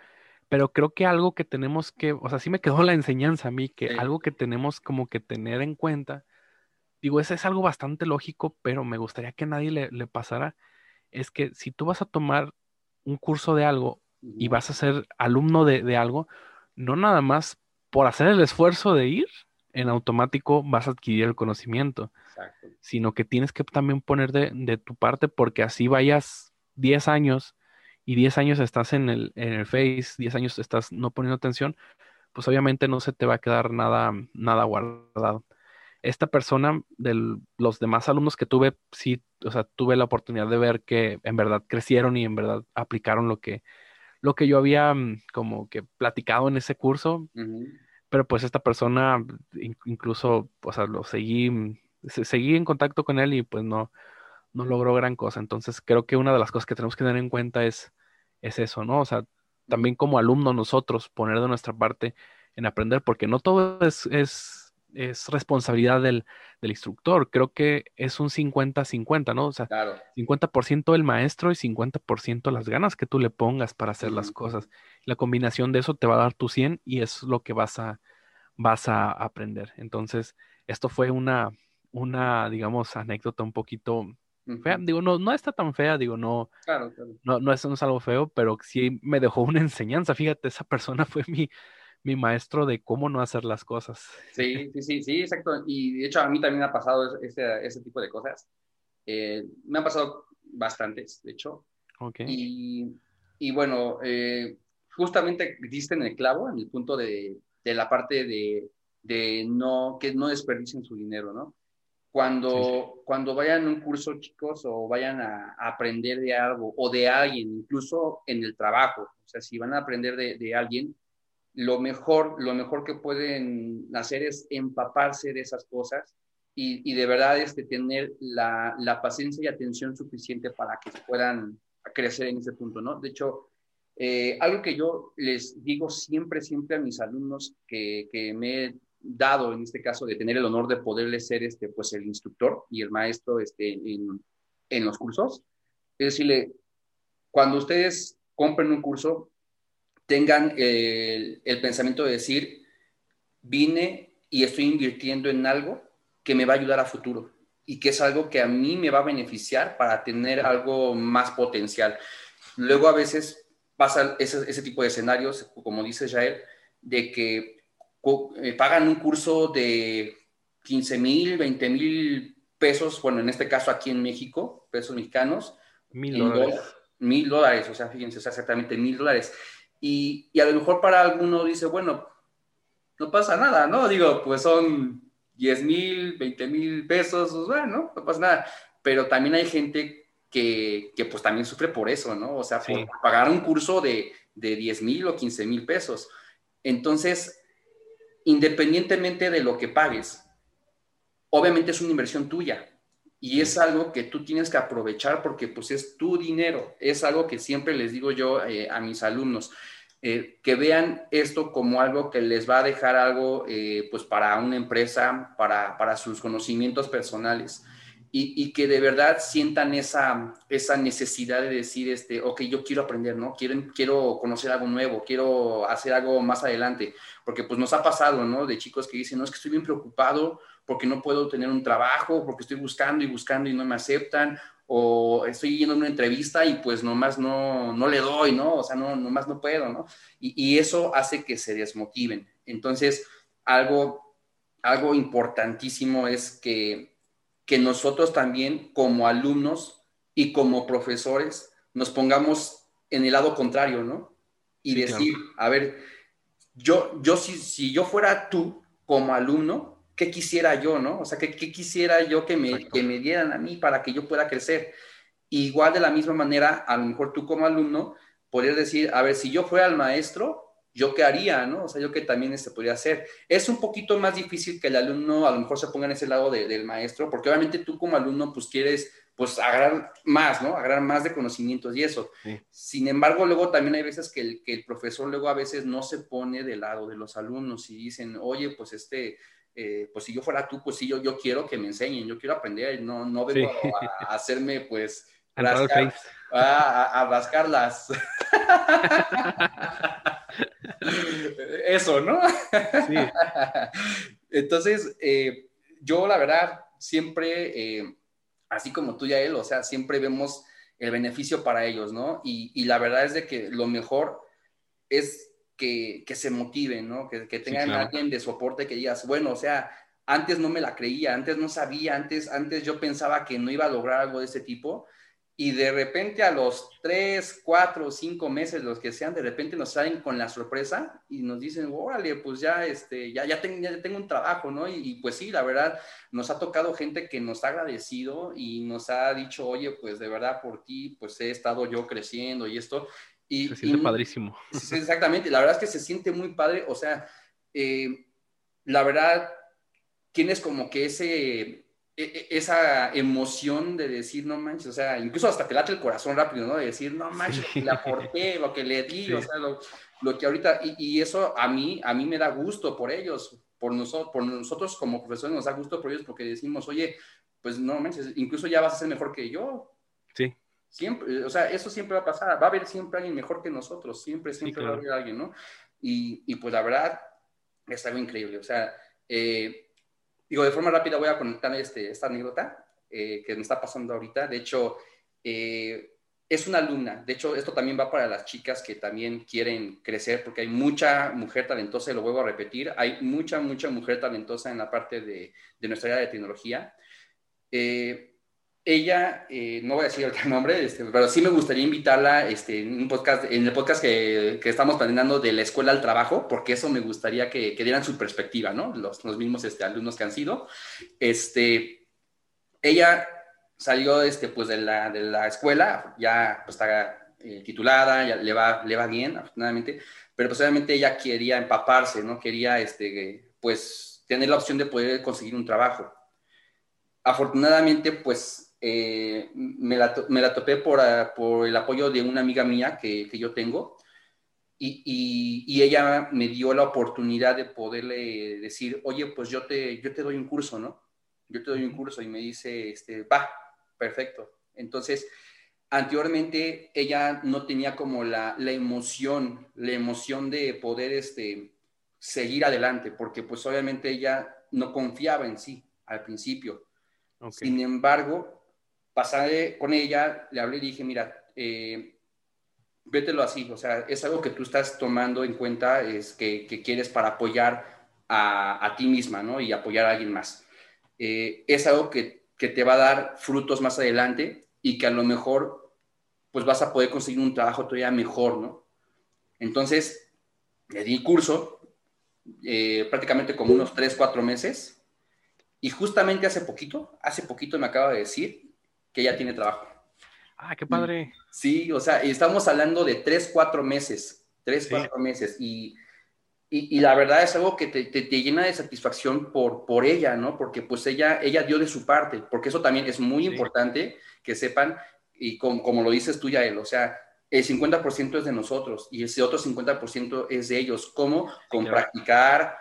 Pero creo que algo que tenemos que, o sea, sí me quedó la enseñanza a mí, que algo que tenemos como que tener en cuenta, digo, ese es algo bastante lógico, pero me gustaría que nadie le, pasara, es que si tú vas a tomar un curso de algo y vas a ser alumno de, de algo, no nada más por hacer el esfuerzo de ir, en automático vas a adquirir el conocimiento, sino que tienes que también poner de, tu parte porque así vayas 10 años y 10 años estás en el, en el Face, 10 años estás no poniendo atención, pues obviamente no se te va a quedar nada, nada guardado. Esta persona, de los demás alumnos que tuve, sí, o sea, tuve la oportunidad de ver que en verdad crecieron y en verdad aplicaron lo que, lo que yo había mm, como que platicado en ese curso pero pues esta persona incluso, o sea, lo seguí, seguí en contacto con él y pues no, no logró gran cosa. Entonces creo que una de las cosas que tenemos que tener en cuenta es, es eso, ¿no? O sea, también como alumno nosotros poner de nuestra parte en aprender, porque no todo es, es, es responsabilidad del, del, instructor. Creo que es un 50-50, ¿no? O sea, 50% el maestro y 50% las ganas que tú le pongas para hacer las cosas. La combinación de eso te va a dar tu 100 y es lo que vas a, vas a aprender. Entonces, esto fue una, una digamos, anécdota un poquito fea. Digo, no, no está tan fea, digo, no, no, no, es, no es algo feo, pero sí me dejó una enseñanza. Fíjate, esa persona fue mi, mi maestro de cómo no hacer las cosas. Sí, sí, sí, sí, exacto. Y de hecho a mí también ha pasado ese, ese tipo de cosas. Eh, me han pasado bastantes, de hecho. Okay. Y, y bueno, eh, justamente diste en el clavo, en el punto de, de la parte de, de, no, que no desperdicien su dinero, ¿no? Cuando, cuando vayan a un curso, chicos, o vayan a, aprender de algo o de alguien, incluso en el trabajo, o sea, si van a aprender de, de alguien, lo mejor, lo mejor que pueden hacer es empaparse de esas cosas y, de verdad este, tener la, la, paciencia y atención suficiente para que puedan crecer en ese punto, ¿no? De hecho, eh, algo que yo les digo siempre, siempre a mis alumnos que, que, me he dado, en este caso, de tener el honor de poderles ser este, pues, el instructor y el maestro este, en, en los cursos, es decirle, cuando ustedes compren un curso, tengan el, pensamiento de decir, vine y estoy invirtiendo en algo que me va a ayudar a futuro y que es algo que a mí me va a beneficiar para tener algo más potencial. Luego a veces pasa ese, tipo de escenarios, como dice Israel, de que eh, pagan un curso de 15 mil, 20 mil pesos, bueno, en este caso aquí en México, pesos mexicanos. Mil dólares. Mil dólares, o sea, fíjense, exactamente mil dólares. Y, a lo mejor para alguno dice, bueno, no pasa nada, ¿no? Digo, pues son 10 mil, 20 mil pesos, pues bueno, no pasa nada. Pero también hay gente que, que pues también sufre por eso, ¿no? O sea, por pagar un curso de, de 10 mil o 15 mil pesos. Entonces, independientemente de lo que pagues, obviamente es una inversión tuya. Y es algo que tú tienes que aprovechar porque pues es tu dinero. Es algo que siempre les digo yo eh, a mis alumnos. Eh, que vean esto como algo que les va a dejar algo eh, pues para una empresa, para, para sus conocimientos personales y, y, que de verdad sientan esa, esa necesidad de decir, este, ok, yo quiero aprender, ¿no? Quiero, quiero conocer algo nuevo, quiero hacer algo más adelante, porque pues nos ha pasado, ¿no? De chicos que dicen, no, es que estoy bien preocupado porque no puedo tener un trabajo, porque estoy buscando y buscando y no me aceptan, o estoy yendo a una entrevista y pues nomás no, no le doy, ¿no? O sea, no, nomás no puedo, ¿no? Y, y eso hace que se desmotiven. Entonces, algo, algo importantísimo es que, que nosotros también como alumnos y como profesores nos pongamos en el lado contrario, ¿no? Y decir, a ver, yo, yo si, si yo fuera tú como alumno, qué quisiera yo, ¿no? O sea, qué, quisiera yo que me, que me dieran a mí para que yo pueda crecer. igual de la misma manera, a lo mejor tú como alumno, podrías decir, a ver, si yo fuera el maestro, yo qué haría, ¿no? O sea, yo que también este podría hacer. Es un poquito más difícil que el alumno a lo mejor se ponga en ese lado del maestro, porque obviamente tú como alumno pues quieres pues agarrar más, ¿no? Agarrar más de conocimientos y eso. Sin embargo, luego también hay veces que el, que el profesor luego a veces no se pone del lado de los alumnos y dicen, oye, pues este, eh, pues si yo fuera tú, pues sí, yo, yo quiero que me enseñen, yo quiero aprender, no, no vengo a, hacerme pues... A, a, rascarlas. Eso, ¿no? Sí. Entonces, eh, yo la verdad siempre, eh, así como tú y él, o sea, siempre vemos el beneficio para ellos, ¿no? Y, la verdad es de que lo mejor es que, se motiven, ¿no? Que, tengan alguien de soporte que digas, bueno, o sea, antes no me la creía, antes no sabía, antes, antes yo pensaba que no iba a lograr algo de ese tipo y de repente a los tres, cuatro, cinco meses, los que sean, de repente nos salen con la sorpresa y nos dicen, órale, pues ya, este, ya, ya, tengo, ya tengo un trabajo, ¿no? Y, pues sí, la verdad, nos ha tocado gente que nos ha agradecido y nos ha dicho, oye, pues de verdad por ti, pues he estado yo creciendo y esto. Y, se siente padrísimo. exactamente, la verdad es que se siente muy padre, o sea, eh, la verdad, tienes como que ese esa emoción de decir, no manches, o sea, incluso hasta te late el corazón rápido, ¿no? De decir, no manches, le aporté, lo que le di, o sea, lo, que ahorita, y, eso a mí, a mí me da gusto por ellos, por nosotros, por nosotros como profesores nos da gusto por ellos porque decimos, oye, pues no manches, incluso ya vas a ser mejor que yo. Sí. Siempre, o sea, eso siempre va a pasar, va a haber siempre alguien mejor que nosotros, siempre, siempre va a haber alguien, ¿no? Y, y pues la verdad, es algo increíble, o sea, eh, Digo, de forma rápida voy a contar este, esta anécdota eh, que me está pasando ahorita. De hecho, eh, es una alumna. De hecho, esto también va para las chicas que también quieren crecer, porque hay mucha mujer talentosa, y lo vuelvo a repetir, hay mucha, mucha mujer talentosa en la parte de, de nuestra área de tecnología. Eh, ella, eh, no voy a decir el nombre, este, pero sí me gustaría invitarla este, en, un podcast, en el podcast que, que, estamos planeando de la escuela al trabajo, porque eso me gustaría que, que dieran su perspectiva, ¿no? Los, los mismos este, alumnos que han sido. Este, ella salió este, pues, de, la, de la escuela, ya pues, está eh, titulada, le va, le va bien, afortunadamente, pero pues obviamente ella quería empaparse, ¿no? Quería, este, pues, tener la opción de poder conseguir un trabajo. Afortunadamente, pues eh, me, la, me, la, topé por, ah, por, el apoyo de una amiga mía que, que yo tengo y, y, ella me dio la oportunidad de poderle decir, oye, pues yo te, yo te doy un curso, ¿no? Yo te doy un curso y me dice, este, va, perfecto. Entonces, anteriormente ella no tenía como la, la emoción, la emoción de poder este, seguir adelante, porque pues obviamente ella no confiaba en sí al principio. Sin embargo, pasé con ella, le hablé y dije, mira, eh, vételo así, o sea, es algo que tú estás tomando en cuenta, es que, quieres para apoyar a, ti misma, ¿no? Y apoyar a alguien más. Eh, es algo que, te va a dar frutos más adelante y que a lo mejor, pues vas a poder conseguir un trabajo todavía mejor, ¿no? Entonces, le di curso, eh, prácticamente como unos 3, 4 meses, y justamente hace poquito, hace poquito me acaba de decir que ya tiene trabajo. Ah, qué padre. Sí, o sea, estamos hablando de tres, cuatro meses, tres, cuatro meses. Y, y, la verdad es algo que te, te, llena de satisfacción por, por ella, ¿no? Porque pues ella, ella dio de su parte, porque eso también es muy importante que sepan, y como lo dices tú ya él, o sea, el 50% es de nosotros y ese otro 50% es de ellos. ¿Cómo? Con practicar,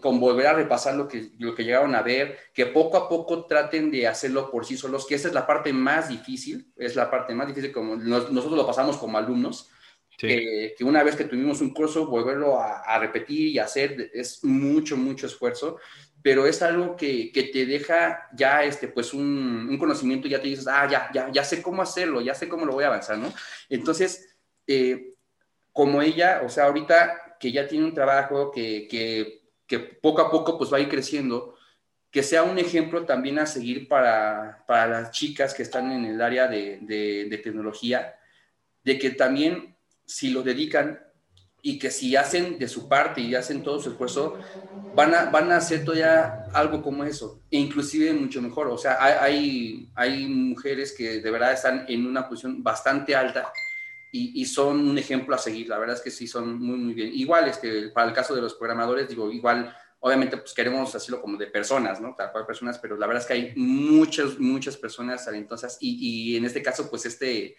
con, volver a repasar lo que, lo que llegaron a ver, que poco a poco traten de hacerlo por sí solos, que esa es la parte más difícil, es la parte más difícil como nosotros lo pasamos como alumnos, que una vez que tuvimos un curso, volverlo a, repetir y hacer es mucho, mucho esfuerzo, pero es algo que, que te deja ya este, pues un, un, conocimiento, ya te dices, ah, ya, ya, ya sé cómo hacerlo, ya sé cómo lo voy a avanzar, ¿no? Entonces, eh, como ella, o sea, ahorita que ya tiene un trabajo, que, que que poco a poco pues va a ir creciendo, que sea un ejemplo también a seguir para, para las chicas que están en el área de, de, tecnología, de que también si lo dedican y que si hacen de su parte y hacen todo su esfuerzo, van a, van a hacer todavía algo como eso, e inclusive mucho mejor. O sea, hay, hay, mujeres que de verdad están en una posición bastante alta y, y, son un ejemplo a seguir. La verdad es que sí, son muy, muy bien. Igual, este, para el caso de los programadores, digo, igual, obviamente, pues queremos hacerlo como de personas, ¿no? Tal cual personas, pero la verdad es que hay muchas, muchas personas talentosas y, y en este caso, pues este,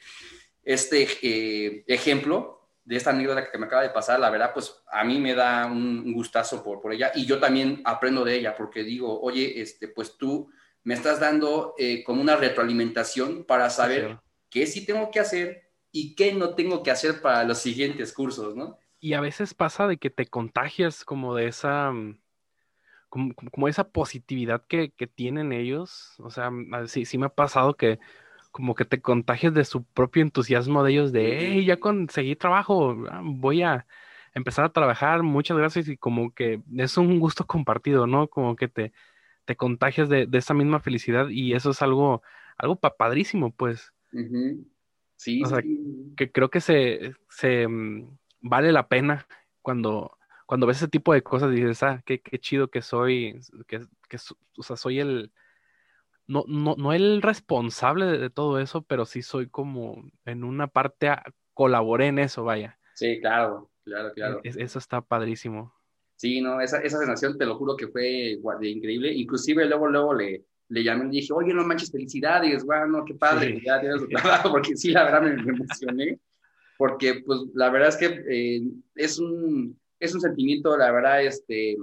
este eh, ejemplo de esta anécdota que me acaba de pasar, la verdad, pues a mí me da un, gustazo por, por ella y yo también aprendo de ella porque digo, oye, este, pues tú me estás dando eh, como una retroalimentación para saber qué sí tengo que hacer y qué no tengo que hacer para los siguientes cursos, ¿no? Y a veces pasa de que te contagias como de esa, mm, como, esa positividad que, que, tienen ellos. O sea, sí, sí me ha pasado que como que te contagias de su propio entusiasmo de ellos, de, hey, ya conseguí trabajo, ah, voy a empezar a trabajar, muchas gracias, y como que es un gusto compartido, ¿no? Como que te, te contagias de, esa misma felicidad y eso es algo, algo padrísimo, pues. Sí, o sea, que creo que se, se mm, vale la pena cuando, cuando ves ese tipo de cosas y dices, ah, qué, qué chido que soy, que, que, o sea, soy el, no, no, no el responsable de, todo eso, pero sí soy como en una parte, colaboré en eso, vaya. Sí, claro, claro, claro. eso está padrísimo. Sí, no, esa, esa sensación te lo juro que fue increíble. Inclusive luego, luego le, le llamé y dije, oye, no manches, felicidades, bueno, qué padre, ya tienes tu trabajo, porque sí, la verdad me, emocioné, porque pues la verdad es que eh, es, un, es un sentimiento, la verdad, este,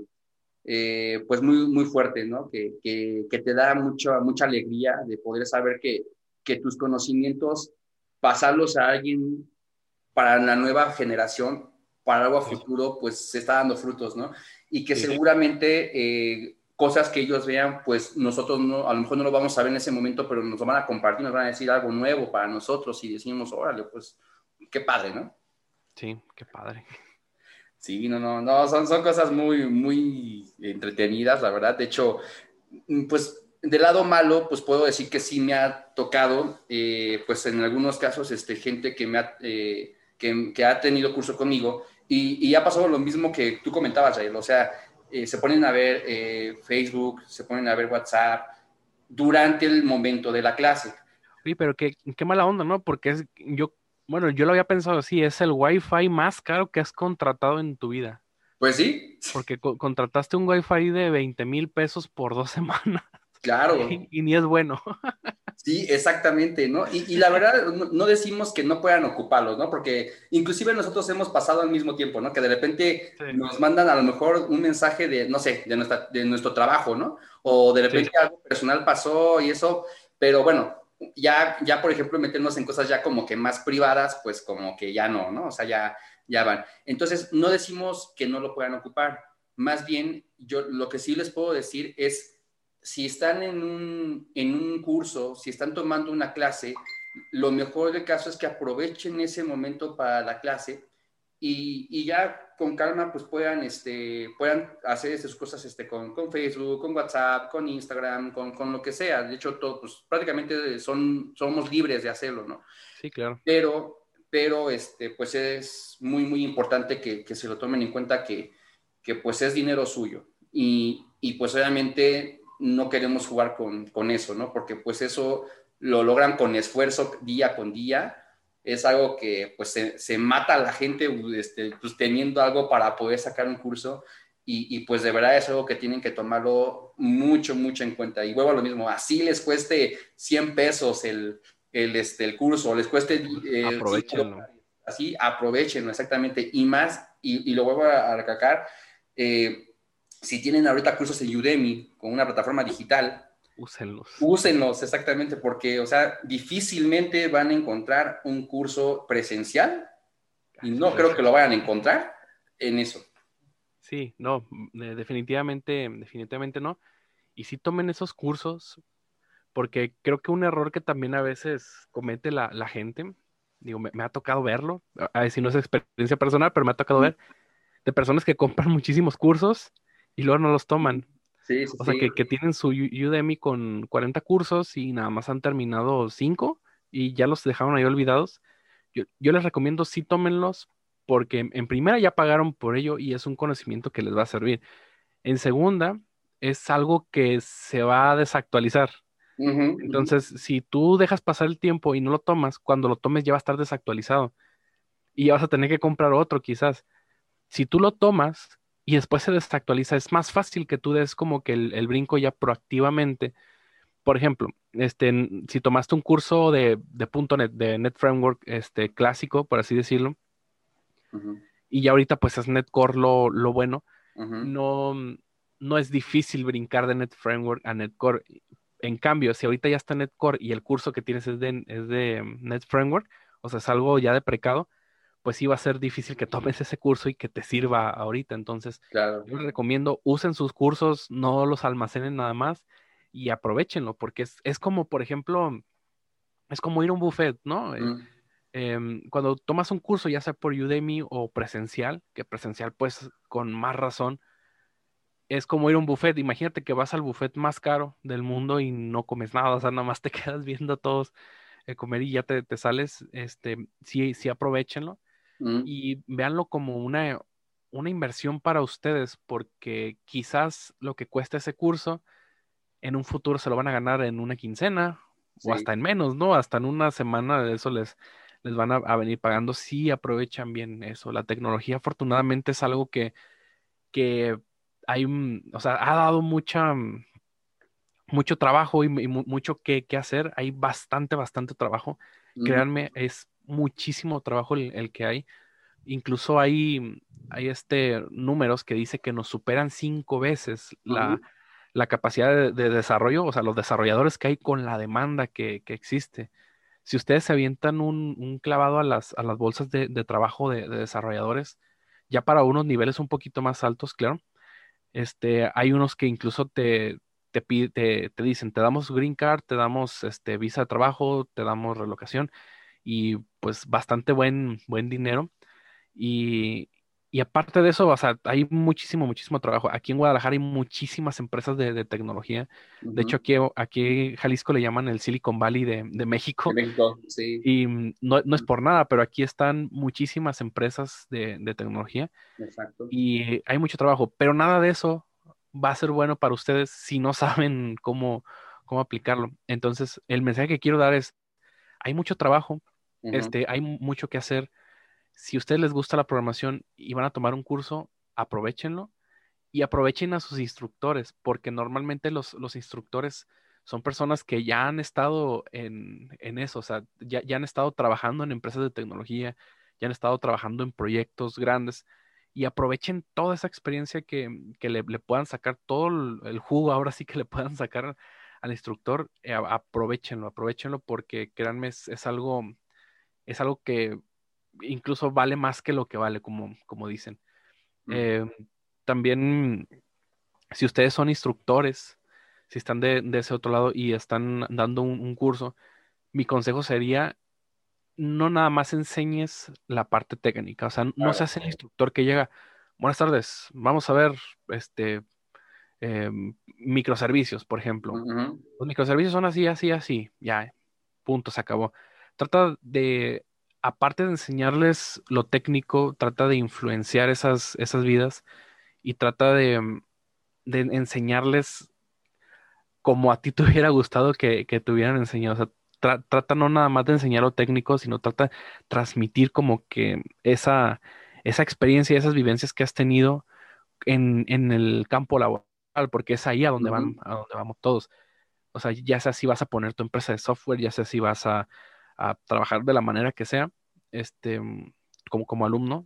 eh, pues muy, muy fuerte, ¿no? Que, que, que, te da mucha, mucha alegría de poder saber que, que tus conocimientos, pasarlos a alguien para la nueva generación, para algo a futuro, pues se está dando frutos, ¿no? Y que seguramente eh, cosas que ellos vean, pues nosotros no, a lo mejor no lo vamos a ver en ese momento, pero nos lo van a compartir, nos van a decir algo nuevo para nosotros y decimos, órale, pues qué padre, ¿no? Sí, qué padre. Sí, no, no, no, son, son cosas muy, muy entretenidas, la verdad. De hecho, mm, pues del lado malo, pues puedo decir que sí me ha tocado, eh, pues en algunos casos, este, gente que me ha, eh, que, ha tenido curso conmigo y, y, ha pasado lo mismo que tú comentabas, Jael. O sea, eh, se ponen a ver Facebook, se ponen a ver WhatsApp durante el momento de la clase. Sí, pero qué, qué mala onda, ¿no? Porque es, yo bueno, yo lo había pensado así, es el Wi-Fi más caro que has contratado en tu vida. Pues sí. Porque contrataste un Wi-Fi de 20 mil pesos por dos semanas. Claro. Y, ni es bueno. Sí, exactamente, ¿no? Y, la verdad, no, decimos que no puedan ocuparlos, ¿no? Porque inclusive nosotros hemos pasado al mismo tiempo, ¿no? Que de repente nos mandan a lo mejor un mensaje de, no sé, de, nuestra, de nuestro trabajo, ¿no? O de repente algo personal pasó y eso, pero bueno, ya, ya, por ejemplo, meternos en cosas ya como que más privadas, pues como que ya no, ¿no? O sea, ya, ya van. Entonces, no decimos que no lo puedan ocupar. Más bien, yo lo que sí les puedo decir es, si están en un, en un curso, si están tomando una clase, lo mejor del caso es que aprovechen ese momento para la clase y, y ya con calma pues puedan, este, puedan hacer esas cosas este, con, con Facebook, con WhatsApp, con Instagram, con, con lo que sea. De hecho, todo, pues, prácticamente son, somos libres de hacerlo, ¿no? Sí, claro. Pero, pero este, pues es muy, muy importante que, que se lo tomen en cuenta que, que pues es dinero suyo. Y, y, pues obviamente no queremos jugar con, con eso, ¿no? Porque pues eso lo logran con esfuerzo día con día es algo que pues se, mata a la gente este, pues, teniendo algo para poder sacar un curso y, pues de verdad es algo que tienen que tomarlo mucho, mucho en cuenta. Y vuelvo a lo mismo, así les cueste 100 pesos el, el, este, el curso, les cueste... Eh, aprovechenlo. Así, aprovechenlo, exactamente. Y más, y, lo vuelvo a recalcar, eh, si tienen ahorita cursos en Udemy con una plataforma digital, Úsenlos. Úsenlos, exactamente, porque, o sea, difícilmente van a encontrar un curso presencial y no creo que lo vayan a encontrar en eso. Sí, no, definitivamente, definitivamente no. Y sí tomen esos cursos, porque creo que un error que también a veces comete la, gente, digo, me, ha tocado verlo, a si no es experiencia personal, pero me ha tocado ver de personas que compran muchísimos cursos y luego no los toman. o sea, que, tienen su Udemy con 40 cursos y nada más han terminado 5 y ya los dejaron ahí olvidados. Yo, les recomiendo sí tómenlos, porque en primera ya pagaron por ello y es un conocimiento que les va a servir. En segunda, es algo que se va a desactualizar. Entonces, si tú dejas pasar el tiempo y no lo tomas, cuando lo tomes ya va a estar desactualizado y ya vas a tener que comprar otro quizás. Si tú lo tomas y después se desactualiza, es más fácil que tú des como que el, brinco ya proactivamente. Por ejemplo, este, si tomaste un curso de, de .NET, de Net Framework este, clásico, por así decirlo, y ya ahorita pues es NetCore lo, lo bueno, no, no es difícil brincar de Net Framework a NetCore. En cambio, si ahorita ya está NetCore y el curso que tienes es de, es de um, Net Framework, o sea, es algo ya de precado, pues sí va a ser difícil que tomes ese curso y que te sirva ahorita. Entonces, yo les recomiendo, usen sus cursos, no los almacenen nada más y aprovechenlo, porque es, es como, por ejemplo, es como ir a un buffet, ¿no? Eh, mm. em, cuando tomas un curso, ya sea por Udemy o presencial, que presencial, pues con más razón, es como ir a un buffet. Imagínate que vas al buffet más caro del mundo y no comes nada, o sea, nada más te quedas viendo a todos eh, comer y ya te, te, sales. Este, sí, sí, aprovechenlo. Mm. y véanlo como una, una inversión para ustedes, porque quizás lo que cuesta ese curso en un futuro se lo van a ganar en una quincena o hasta en menos, ¿no? Hasta en una semana de eso les, les van a, venir pagando si aprovechan bien eso. La tecnología afortunadamente es algo que, que hay, o sea, ha dado mucha, mucho trabajo y, mucho que, que, hacer. Hay bastante, bastante trabajo. Créanme, es muchísimo trabajo el, que hay. Incluso hay, hay este, números que dice que nos superan cinco veces la, capacidad de, desarrollo, o sea, los desarrolladores que hay con la demanda que, existe. Si ustedes se avientan un, clavado a las, a las bolsas de, trabajo de, desarrolladores, ya para unos niveles un poquito más altos, claro, este, hay unos que incluso te, te, te, te, dicen, te damos green card, te damos este, visa de trabajo, te damos relocación y pues bastante buen, buen dinero. Y, aparte de eso, o sea, hay muchísimo, muchísimo trabajo. Aquí en Guadalajara hay muchísimas empresas de, tecnología. De hecho, aquí, aquí Jalisco le llaman el Silicon Valley de, México. Y no, es por nada, pero aquí están muchísimas empresas de, tecnología. Exacto. Y hay mucho trabajo, pero nada de eso va a ser bueno para ustedes si no saben cómo, cómo aplicarlo. Entonces, el mensaje que quiero dar es, hay mucho trabajo, este, hay mucho que hacer. Si a ustedes les gusta la programación y van a tomar un curso, aprovechenlo y aprovechen a sus instructores, porque normalmente los, instructores son personas que ya han estado en, eso, o sea, ya, han estado trabajando en empresas de tecnología, ya han estado trabajando en proyectos grandes y aprovechen toda esa experiencia que, le, puedan sacar, todo el, jugo ahora sí que le puedan sacar al instructor, eh, aprovechenlo, aprovechenlo porque créanme, es, algo es algo que incluso vale más que lo que vale, como, como dicen. Eh, también, si ustedes son instructores, si están de, ese otro lado y están dando un, curso, mi consejo sería no nada más enseñes la parte técnica, o sea, no seas el instructor que llega, buenas tardes, vamos a ver, este, em, microservicios, por ejemplo. Los microservicios son así, así, así, ya, punto, se acabó trata de, aparte de enseñarles lo técnico, trata de influenciar esas, esas vidas y trata de, mm, enseñarles como a ti te hubiera gustado que, te hubieran enseñado. O sea, trata no nada más de enseñar lo técnico, sino trata de transmitir como que esa, esa experiencia, esas vivencias que has tenido en, el campo laboral, porque es ahí a donde, van, a donde vamos todos. O sea, ya sea si vas a poner tu empresa de software, ya sea si vas a a trabajar de la manera que sea, este, como, como alumno,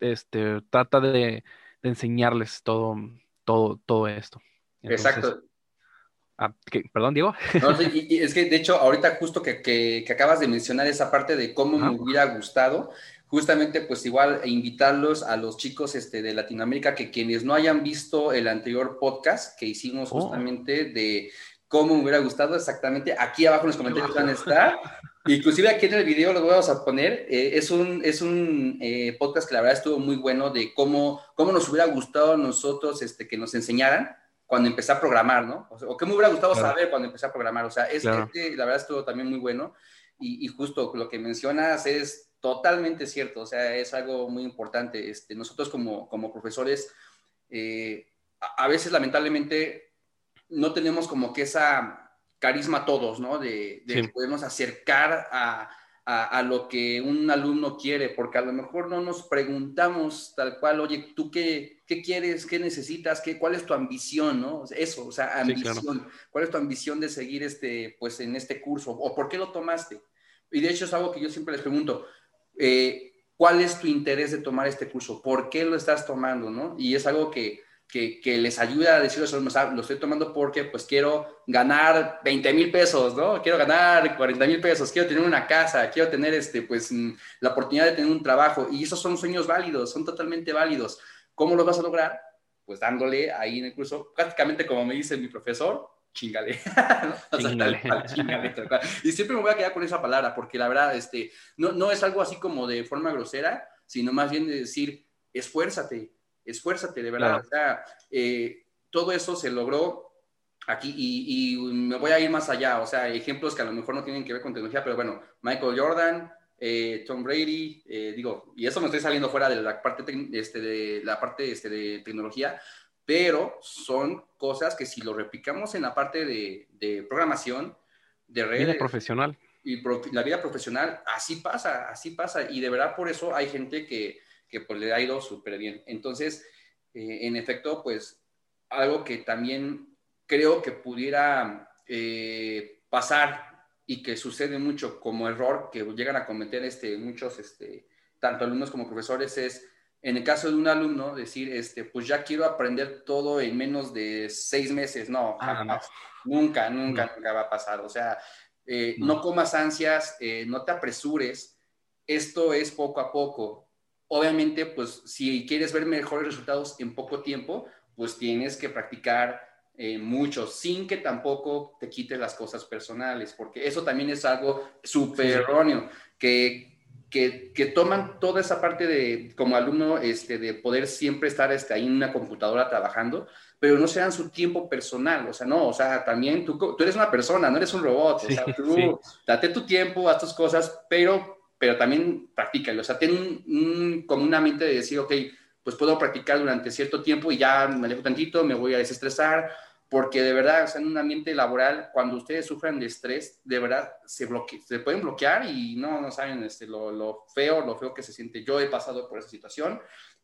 este, trata de, enseñarles todo, todo, todo esto. Exacto. Ah, perdón, Diego. es que de hecho, ahorita justo que, acabas de mencionar esa parte de cómo me hubiera gustado, justamente pues igual invitarlos a los chicos este, de Latinoamérica que quienes no hayan visto el anterior podcast que hicimos oh. justamente de cómo me hubiera gustado exactamente, aquí abajo en los comentarios van a estar. Inclusive aquí en el video lo vamos a poner. Eh, es un, es un eh, podcast que la verdad estuvo muy bueno de cómo, cómo nos hubiera gustado a nosotros este, que nos enseñaran cuando empecé a programar, ¿no? O, qué me hubiera gustado saber cuando empecé a programar. O sea, es, este, la verdad estuvo también muy bueno. Y, y, justo lo que mencionas es totalmente cierto, o sea, es algo muy importante. Este, nosotros como, como profesores, eh, a, veces lamentablemente no tenemos como que esa carisma todos, ¿no? De, de podernos acercar a, a, lo que un alumno quiere, porque a lo mejor no nos preguntamos tal cual, oye, ¿tú qué, qué quieres? ¿Qué necesitas? ¿Qué, ¿Cuál es tu ambición? ¿no? Eso, o sea, ambición. ¿Cuál es tu ambición de seguir este, pues, en este curso? ¿O por qué lo tomaste? Y de hecho es algo que yo siempre les pregunto, eh, ¿cuál es tu interés de tomar este curso? ¿Por qué lo estás tomando? ¿no? Y es algo que que, les ayuda a decir eso, lo estoy tomando porque pues quiero ganar 20 mil pesos, ¿no? Quiero ganar 40 mil pesos, quiero tener una casa, quiero tener este, pues mm, la oportunidad de tener un trabajo y esos son sueños válidos, son totalmente válidos. ¿Cómo los vas a lograr? Pues dándole ahí en el curso, prácticamente como me dice mi profesor, chingale. chingale. chingale y siempre me voy a quedar con esa palabra porque la verdad, este, no, no es algo así como de forma grosera, sino más bien de decir, esfuérzate, esfuérzate, de verdad. O sea, eh, todo eso se logró aquí y, me voy a ir más allá, o sea, ejemplos que a lo mejor no tienen que ver con tecnología, pero bueno, Michael Jordan, eh, Tom Brady, eh, digo, y eso me estoy saliendo fuera de la parte, este, de, la parte este, de tecnología, pero son cosas que si lo replicamos en la parte de, programación, de redes... Vida profesional. Y la vida profesional, así pasa, así pasa, y de verdad por eso hay gente que que pues le ha ido súper bien. Entonces, eh, en efecto, pues algo que también creo que pudiera eh, pasar y que sucede mucho como error que llegan a cometer este, muchos, este, tanto alumnos como profesores, es en el caso de un alumno decir, este, pues ya quiero aprender todo en menos de seis meses. No, ah, jamás. Nunca, nunca, nunca va a pasar. O sea, eh, no. no. comas ansias, no te apresures. Esto es poco a poco obviamente, pues si quieres ver mejores resultados en poco tiempo, pues tienes que practicar eh, mucho, sin que tampoco te quites las cosas personales, porque eso también es algo súper erróneo, que, que, que, toman toda esa parte de, como alumno, este, de poder siempre estar este, ahí en una computadora trabajando, pero no se dan su tiempo personal, o sea, no, o sea, también tú, tú eres una persona, no eres un robot, o sea, tú date tu tiempo, haz tus cosas, pero pero también practícalo. O sea, ten un, como una mente de decir, ok, pues puedo practicar durante cierto tiempo y ya me alejo tantito, me voy a desestresar, porque de verdad, o sea, en un ambiente laboral, cuando ustedes sufran de estrés, de verdad se, bloque, se pueden bloquear y no, no saben este, lo, lo, feo, lo feo que se siente. Yo he pasado por esa situación,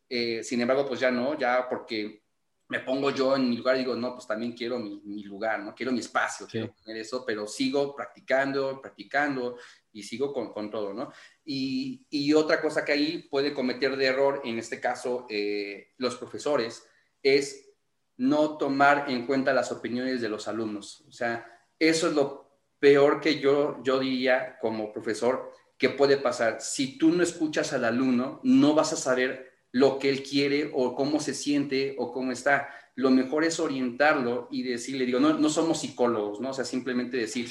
eh, sin embargo, pues ya no, ya porque me pongo yo en mi lugar y digo, no, pues también quiero mi, mi lugar, ¿no? Quiero mi espacio, quiero tener eso, pero sigo practicando, practicando y sigo con, con todo, ¿no? Y, y, otra cosa que ahí puede cometer de error, en este caso eh, los profesores, es no tomar en cuenta las opiniones de los alumnos. O sea, eso es lo peor que yo, yo diría como profesor que puede pasar. Si tú no escuchas al alumno, no vas a saber lo que él quiere o cómo se siente o cómo está. Lo mejor es orientarlo y decirle, digo, no, no somos psicólogos, ¿no? O sea, simplemente decir,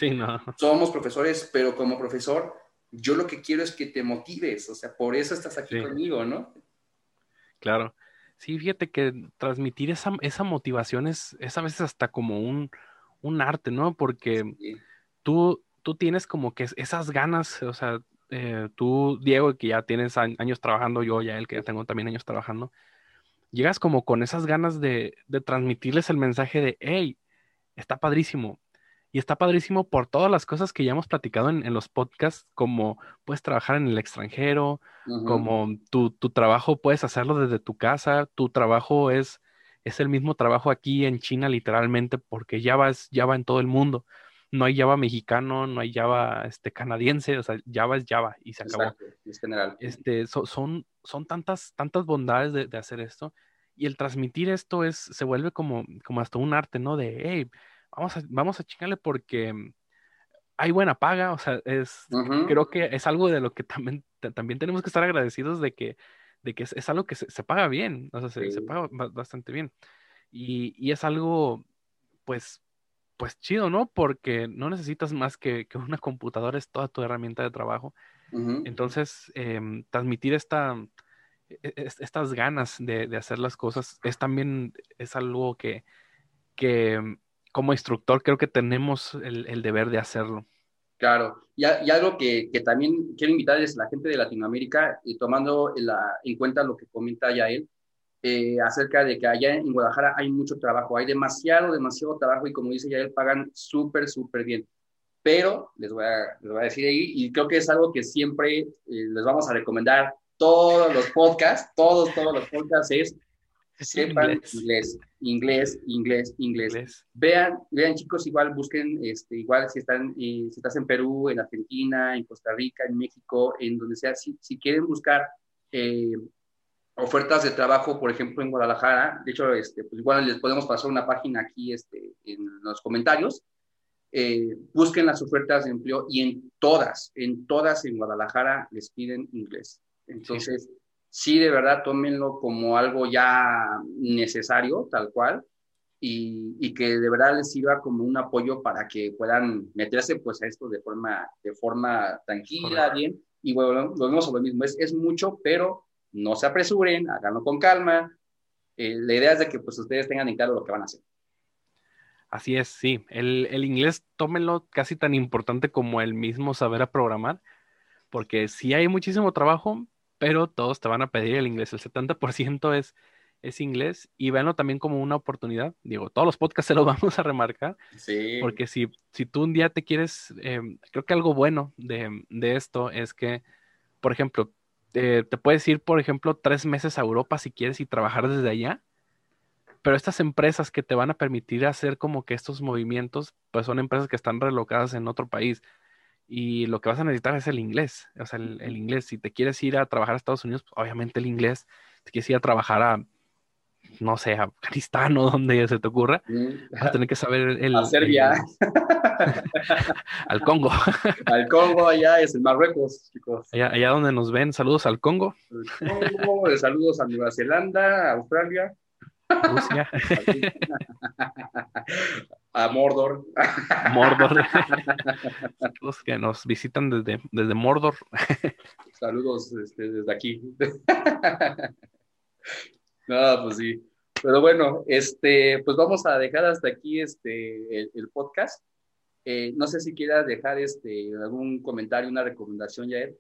somos profesores, pero como profesor, yo lo que quiero es que te motives, o sea, por eso estás aquí conmigo, ¿no? Claro. Sí, fíjate que transmitir esa, esa motivación es, a veces hasta como un, un arte, ¿no? Porque tú, tú tienes como que esas ganas, o sea, eh, tú, Diego, que ya tienes años trabajando, yo ya el que ya tengo también años trabajando, llegas como con esas ganas de, transmitirles el mensaje de, hey, está padrísimo. Y está padrísimo por todas las cosas que ya hemos platicado en, los podcasts, como puedes trabajar en el extranjero, como tu, tu, trabajo puedes hacerlo desde tu casa, tu trabajo es, es el mismo trabajo aquí en China literalmente, porque ya vas, ya va en todo el mundo no hay Java mexicano, no hay Java este, canadiense, o sea, Java es Java y se acabó. es general. Este, son, son tantas, tantas bondades de, hacer esto y el transmitir esto es, se vuelve como, como hasta un arte, ¿no? De, hey, vamos a, vamos a chingarle porque hay buena paga, o sea, es, creo que es algo de lo que también, también tenemos que estar agradecidos de que, de que es, algo que se, paga bien, o sea, se, se paga bastante bien. Y, y, es algo, pues, pues chido, ¿no? Porque no necesitas más que, una computadora, es toda tu herramienta de trabajo. Entonces, em, transmitir esta, e, e, estas ganas de, hacer las cosas es también, es algo que, que como instructor creo que tenemos el, deber de hacerlo. Claro, y, algo que, también quiero invitarles a la gente de Latinoamérica, y tomando en cuenta lo que comenta Yael, eh, acerca de que allá en Guadalajara hay mucho trabajo, hay demasiado, demasiado trabajo y como dice Yael, pagan súper, súper bien. Pero les voy, a, les voy a decir ahí, y creo que es algo que siempre eh, les vamos a recomendar todos los podcasts, todos, todos los podcasts, es sepan inglés. inglés, inglés, inglés, Vean, vean chicos, igual busquen, este, igual si están, eh, si estás en Perú, en Argentina, en Costa Rica, en México, en donde sea, si, si quieren buscar eh, ofertas de trabajo, por ejemplo, en Guadalajara, de hecho, este, pues igual les podemos pasar una página aquí este, en los comentarios, eh, busquen las ofertas de empleo y en todas, en todas en Guadalajara les piden inglés. Entonces, sí, de verdad, tómenlo como algo ya necesario, tal cual, y, que de verdad les sirva como un apoyo para que puedan meterse pues a esto de forma, de forma tranquila, bien, y bueno, volvemos a lo mismo, es, es mucho, pero no se apresuren, háganlo con calma, eh, la idea es de que pues ustedes tengan en claro lo que van a hacer. Así es, sí. El, el, inglés, tómenlo casi tan importante como el mismo saber a programar, porque sí hay muchísimo trabajo, pero todos te van a pedir el inglés. El 70% es, es inglés y véanlo también como una oportunidad. Digo, todos los podcasts se los vamos a remarcar. Sí. Porque si, si tú un día te quieres, eh, creo que algo bueno de, de, esto es que, por ejemplo, te puedes ir, por ejemplo, tres meses a Europa si quieres y trabajar desde allá. Pero estas empresas que te van a permitir hacer como que estos movimientos, pues son empresas que están relocadas en otro país y lo que vas a necesitar es el inglés. O sea, el, inglés. Si te quieres ir a trabajar a Estados Unidos, pues, obviamente el inglés. Si quieres ir a trabajar a, no sé, a Afganistán o donde se te ocurra, mm. vas a tener que saber el. A Serbia. al Congo. al Congo, allá es el Marruecos, chicos. Allá, allá donde nos ven, saludos al Congo. Congo, saludos a Nueva Zelanda, Australia. Rusia. a Mordor. Mordor. Los que nos visitan desde, desde Mordor. Saludos este, desde aquí. No, pues sí. Pero bueno, este, pues vamos a dejar hasta aquí este, el, podcast. Eh, no sé si quieras dejar este, algún comentario, una recomendación, Yael.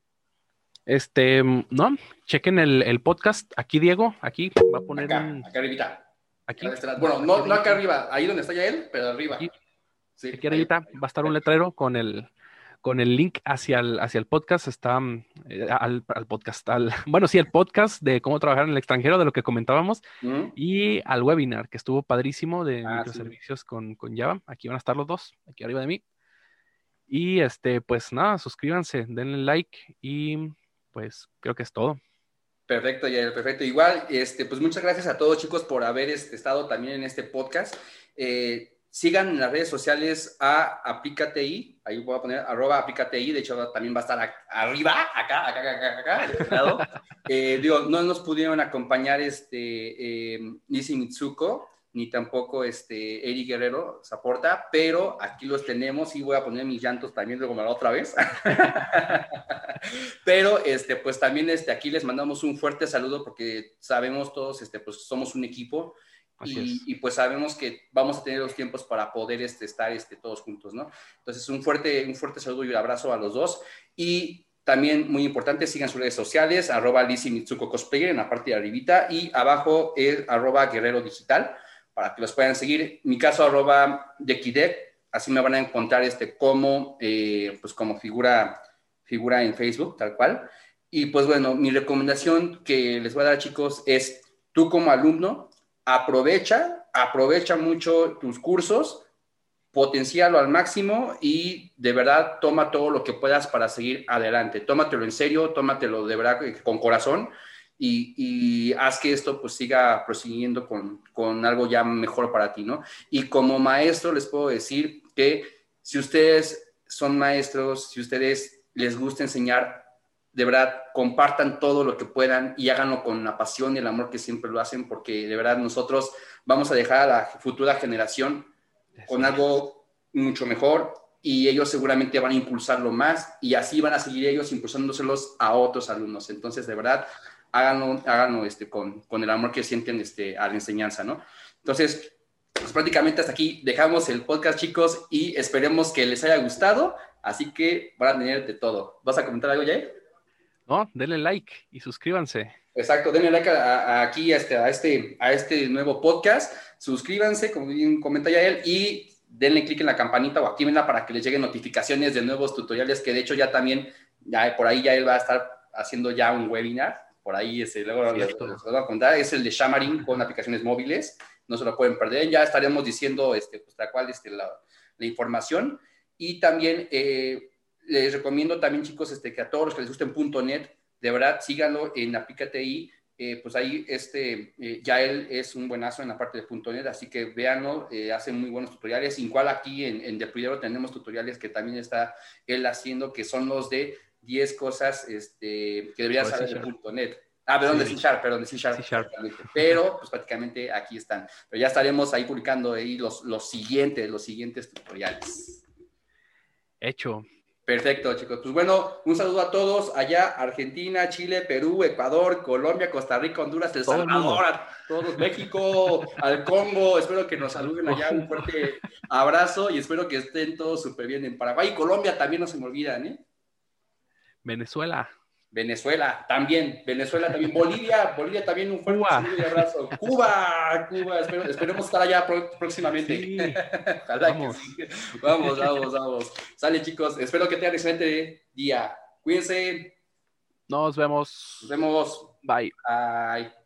Este, no, chequen el, podcast. Aquí, Diego, aquí va a poner acá, un... Acá Aquí. Bueno, no, no, acá arriba, ahí donde está ya él, pero arriba. Aquí, sí, aquí arriba va a estar un letrero con el, con el link hacia el, hacia el podcast, está eh, al, podcast, al, bueno, sí, el podcast de cómo trabajar en el extranjero, de lo que comentábamos, y al webinar, que estuvo padrísimo de ah, microservicios con, con Java. Aquí van a estar los dos, aquí arriba de mí. Y este, pues nada, suscríbanse, denle like y pues creo que es todo. Perfecto, Yael, perfecto. Igual, este, pues muchas gracias a todos chicos por haber este, estado también en este podcast. Eh, sigan en las redes sociales a AplicateI, ahí voy a poner arroba AplicateI, de hecho también va a estar arriba, acá, acá, acá, acá, acá, eh, digo, no nos pudieron acompañar este, eh, Nisi Mitsuko, ni tampoco este Eri Guerrero Zaporta, pero aquí los tenemos y voy a poner mis llantos también luego la otra vez. pero este pues también este aquí les mandamos un fuerte saludo porque sabemos todos este pues somos un equipo y, pues sabemos que vamos a tener los tiempos para poder este, estar este, todos juntos, ¿no? Entonces un fuerte un fuerte saludo y un abrazo a los dos y también, muy importante, sigan sus redes sociales, arroba Lizzy Mitsuko Cosplayer en la parte de arribita y abajo es arroba Guerrero Digital para que los puedan seguir. Mi caso, arroba de así me van a encontrar este como, eh, pues como figura, figura en Facebook, tal cual. Y pues bueno, mi recomendación que les voy a dar, chicos, es tú como alumno, aprovecha, aprovecha mucho tus cursos, potencialo al máximo y de verdad toma todo lo que puedas para seguir adelante. Tómatelo en serio, tómatelo de verdad con corazón y, haz que esto pues siga prosiguiendo con, con, algo ya mejor para ti, ¿no? Y como maestro les puedo decir que si ustedes son maestros, si ustedes les gusta enseñar, de verdad, compartan todo lo que puedan y háganlo con la pasión y el amor que siempre lo hacen, porque de verdad nosotros vamos a dejar a la futura generación con algo mucho mejor y ellos seguramente van a impulsarlo más y así van a seguir ellos impulsándoselos a otros alumnos. Entonces, de verdad, háganlo, háganlo este, con, con, el amor que sienten este, a la enseñanza, ¿no? Entonces, pues prácticamente hasta aquí dejamos el podcast, chicos, y esperemos que les haya gustado. Así que van a tener de todo. ¿Vas a comentar algo, Jay? No, denle like y suscríbanse. Exacto, denle like aquí a este, a, este, a este nuevo podcast. Suscríbanse, como bien comenta ya él, y denle clic en la campanita o actívenla para que les lleguen notificaciones de nuevos tutoriales, que de hecho ya también, ya por ahí ya él va a estar haciendo ya un webinar. Por ahí ese, luego les, voy a contar, es el de Xamarin con aplicaciones móviles. No se lo pueden perder. Ya estaremos diciendo este, pues, tal cual este, la, la información. Y también eh, les recomiendo también, chicos, este, que a todos los que les guste en .NET, de verdad, síganlo en Aplicate eh, pues ahí este, eh, ya él es un buenazo en la parte de .NET, así que véanlo, eh, hace muy buenos tutoriales. Igual aquí en, en Depridero tenemos tutoriales que también está él haciendo, que son los de 10 cosas este, que deberías saber de .NET. Ah, perdón, de C Sharp, perdón, de C Sharp. Pero, pues prácticamente aquí están. Pero ya estaremos ahí publicando ahí los, los siguientes, los siguientes tutoriales. Hecho. Perfecto, chicos. Pues bueno, un saludo a todos allá, Argentina, Chile, Perú, Ecuador, Colombia, Costa Rica, Honduras, El Salvador, a todos, México, al Congo. Espero que nos saluden allá. Un fuerte abrazo y espero que estén todos súper bien en Paraguay y Colombia también no se me olvidan, ¿eh? Venezuela. Venezuela también, Venezuela también, Bolivia, Bolivia también un fuerte Cuba. abrazo. Cuba, Cuba, esperemos estar allá próximamente. vamos. vamos, vamos, vamos. Sale chicos, espero que tengan excelente día. Cuídense. Nos vemos. Nos vemos. Bye. Bye.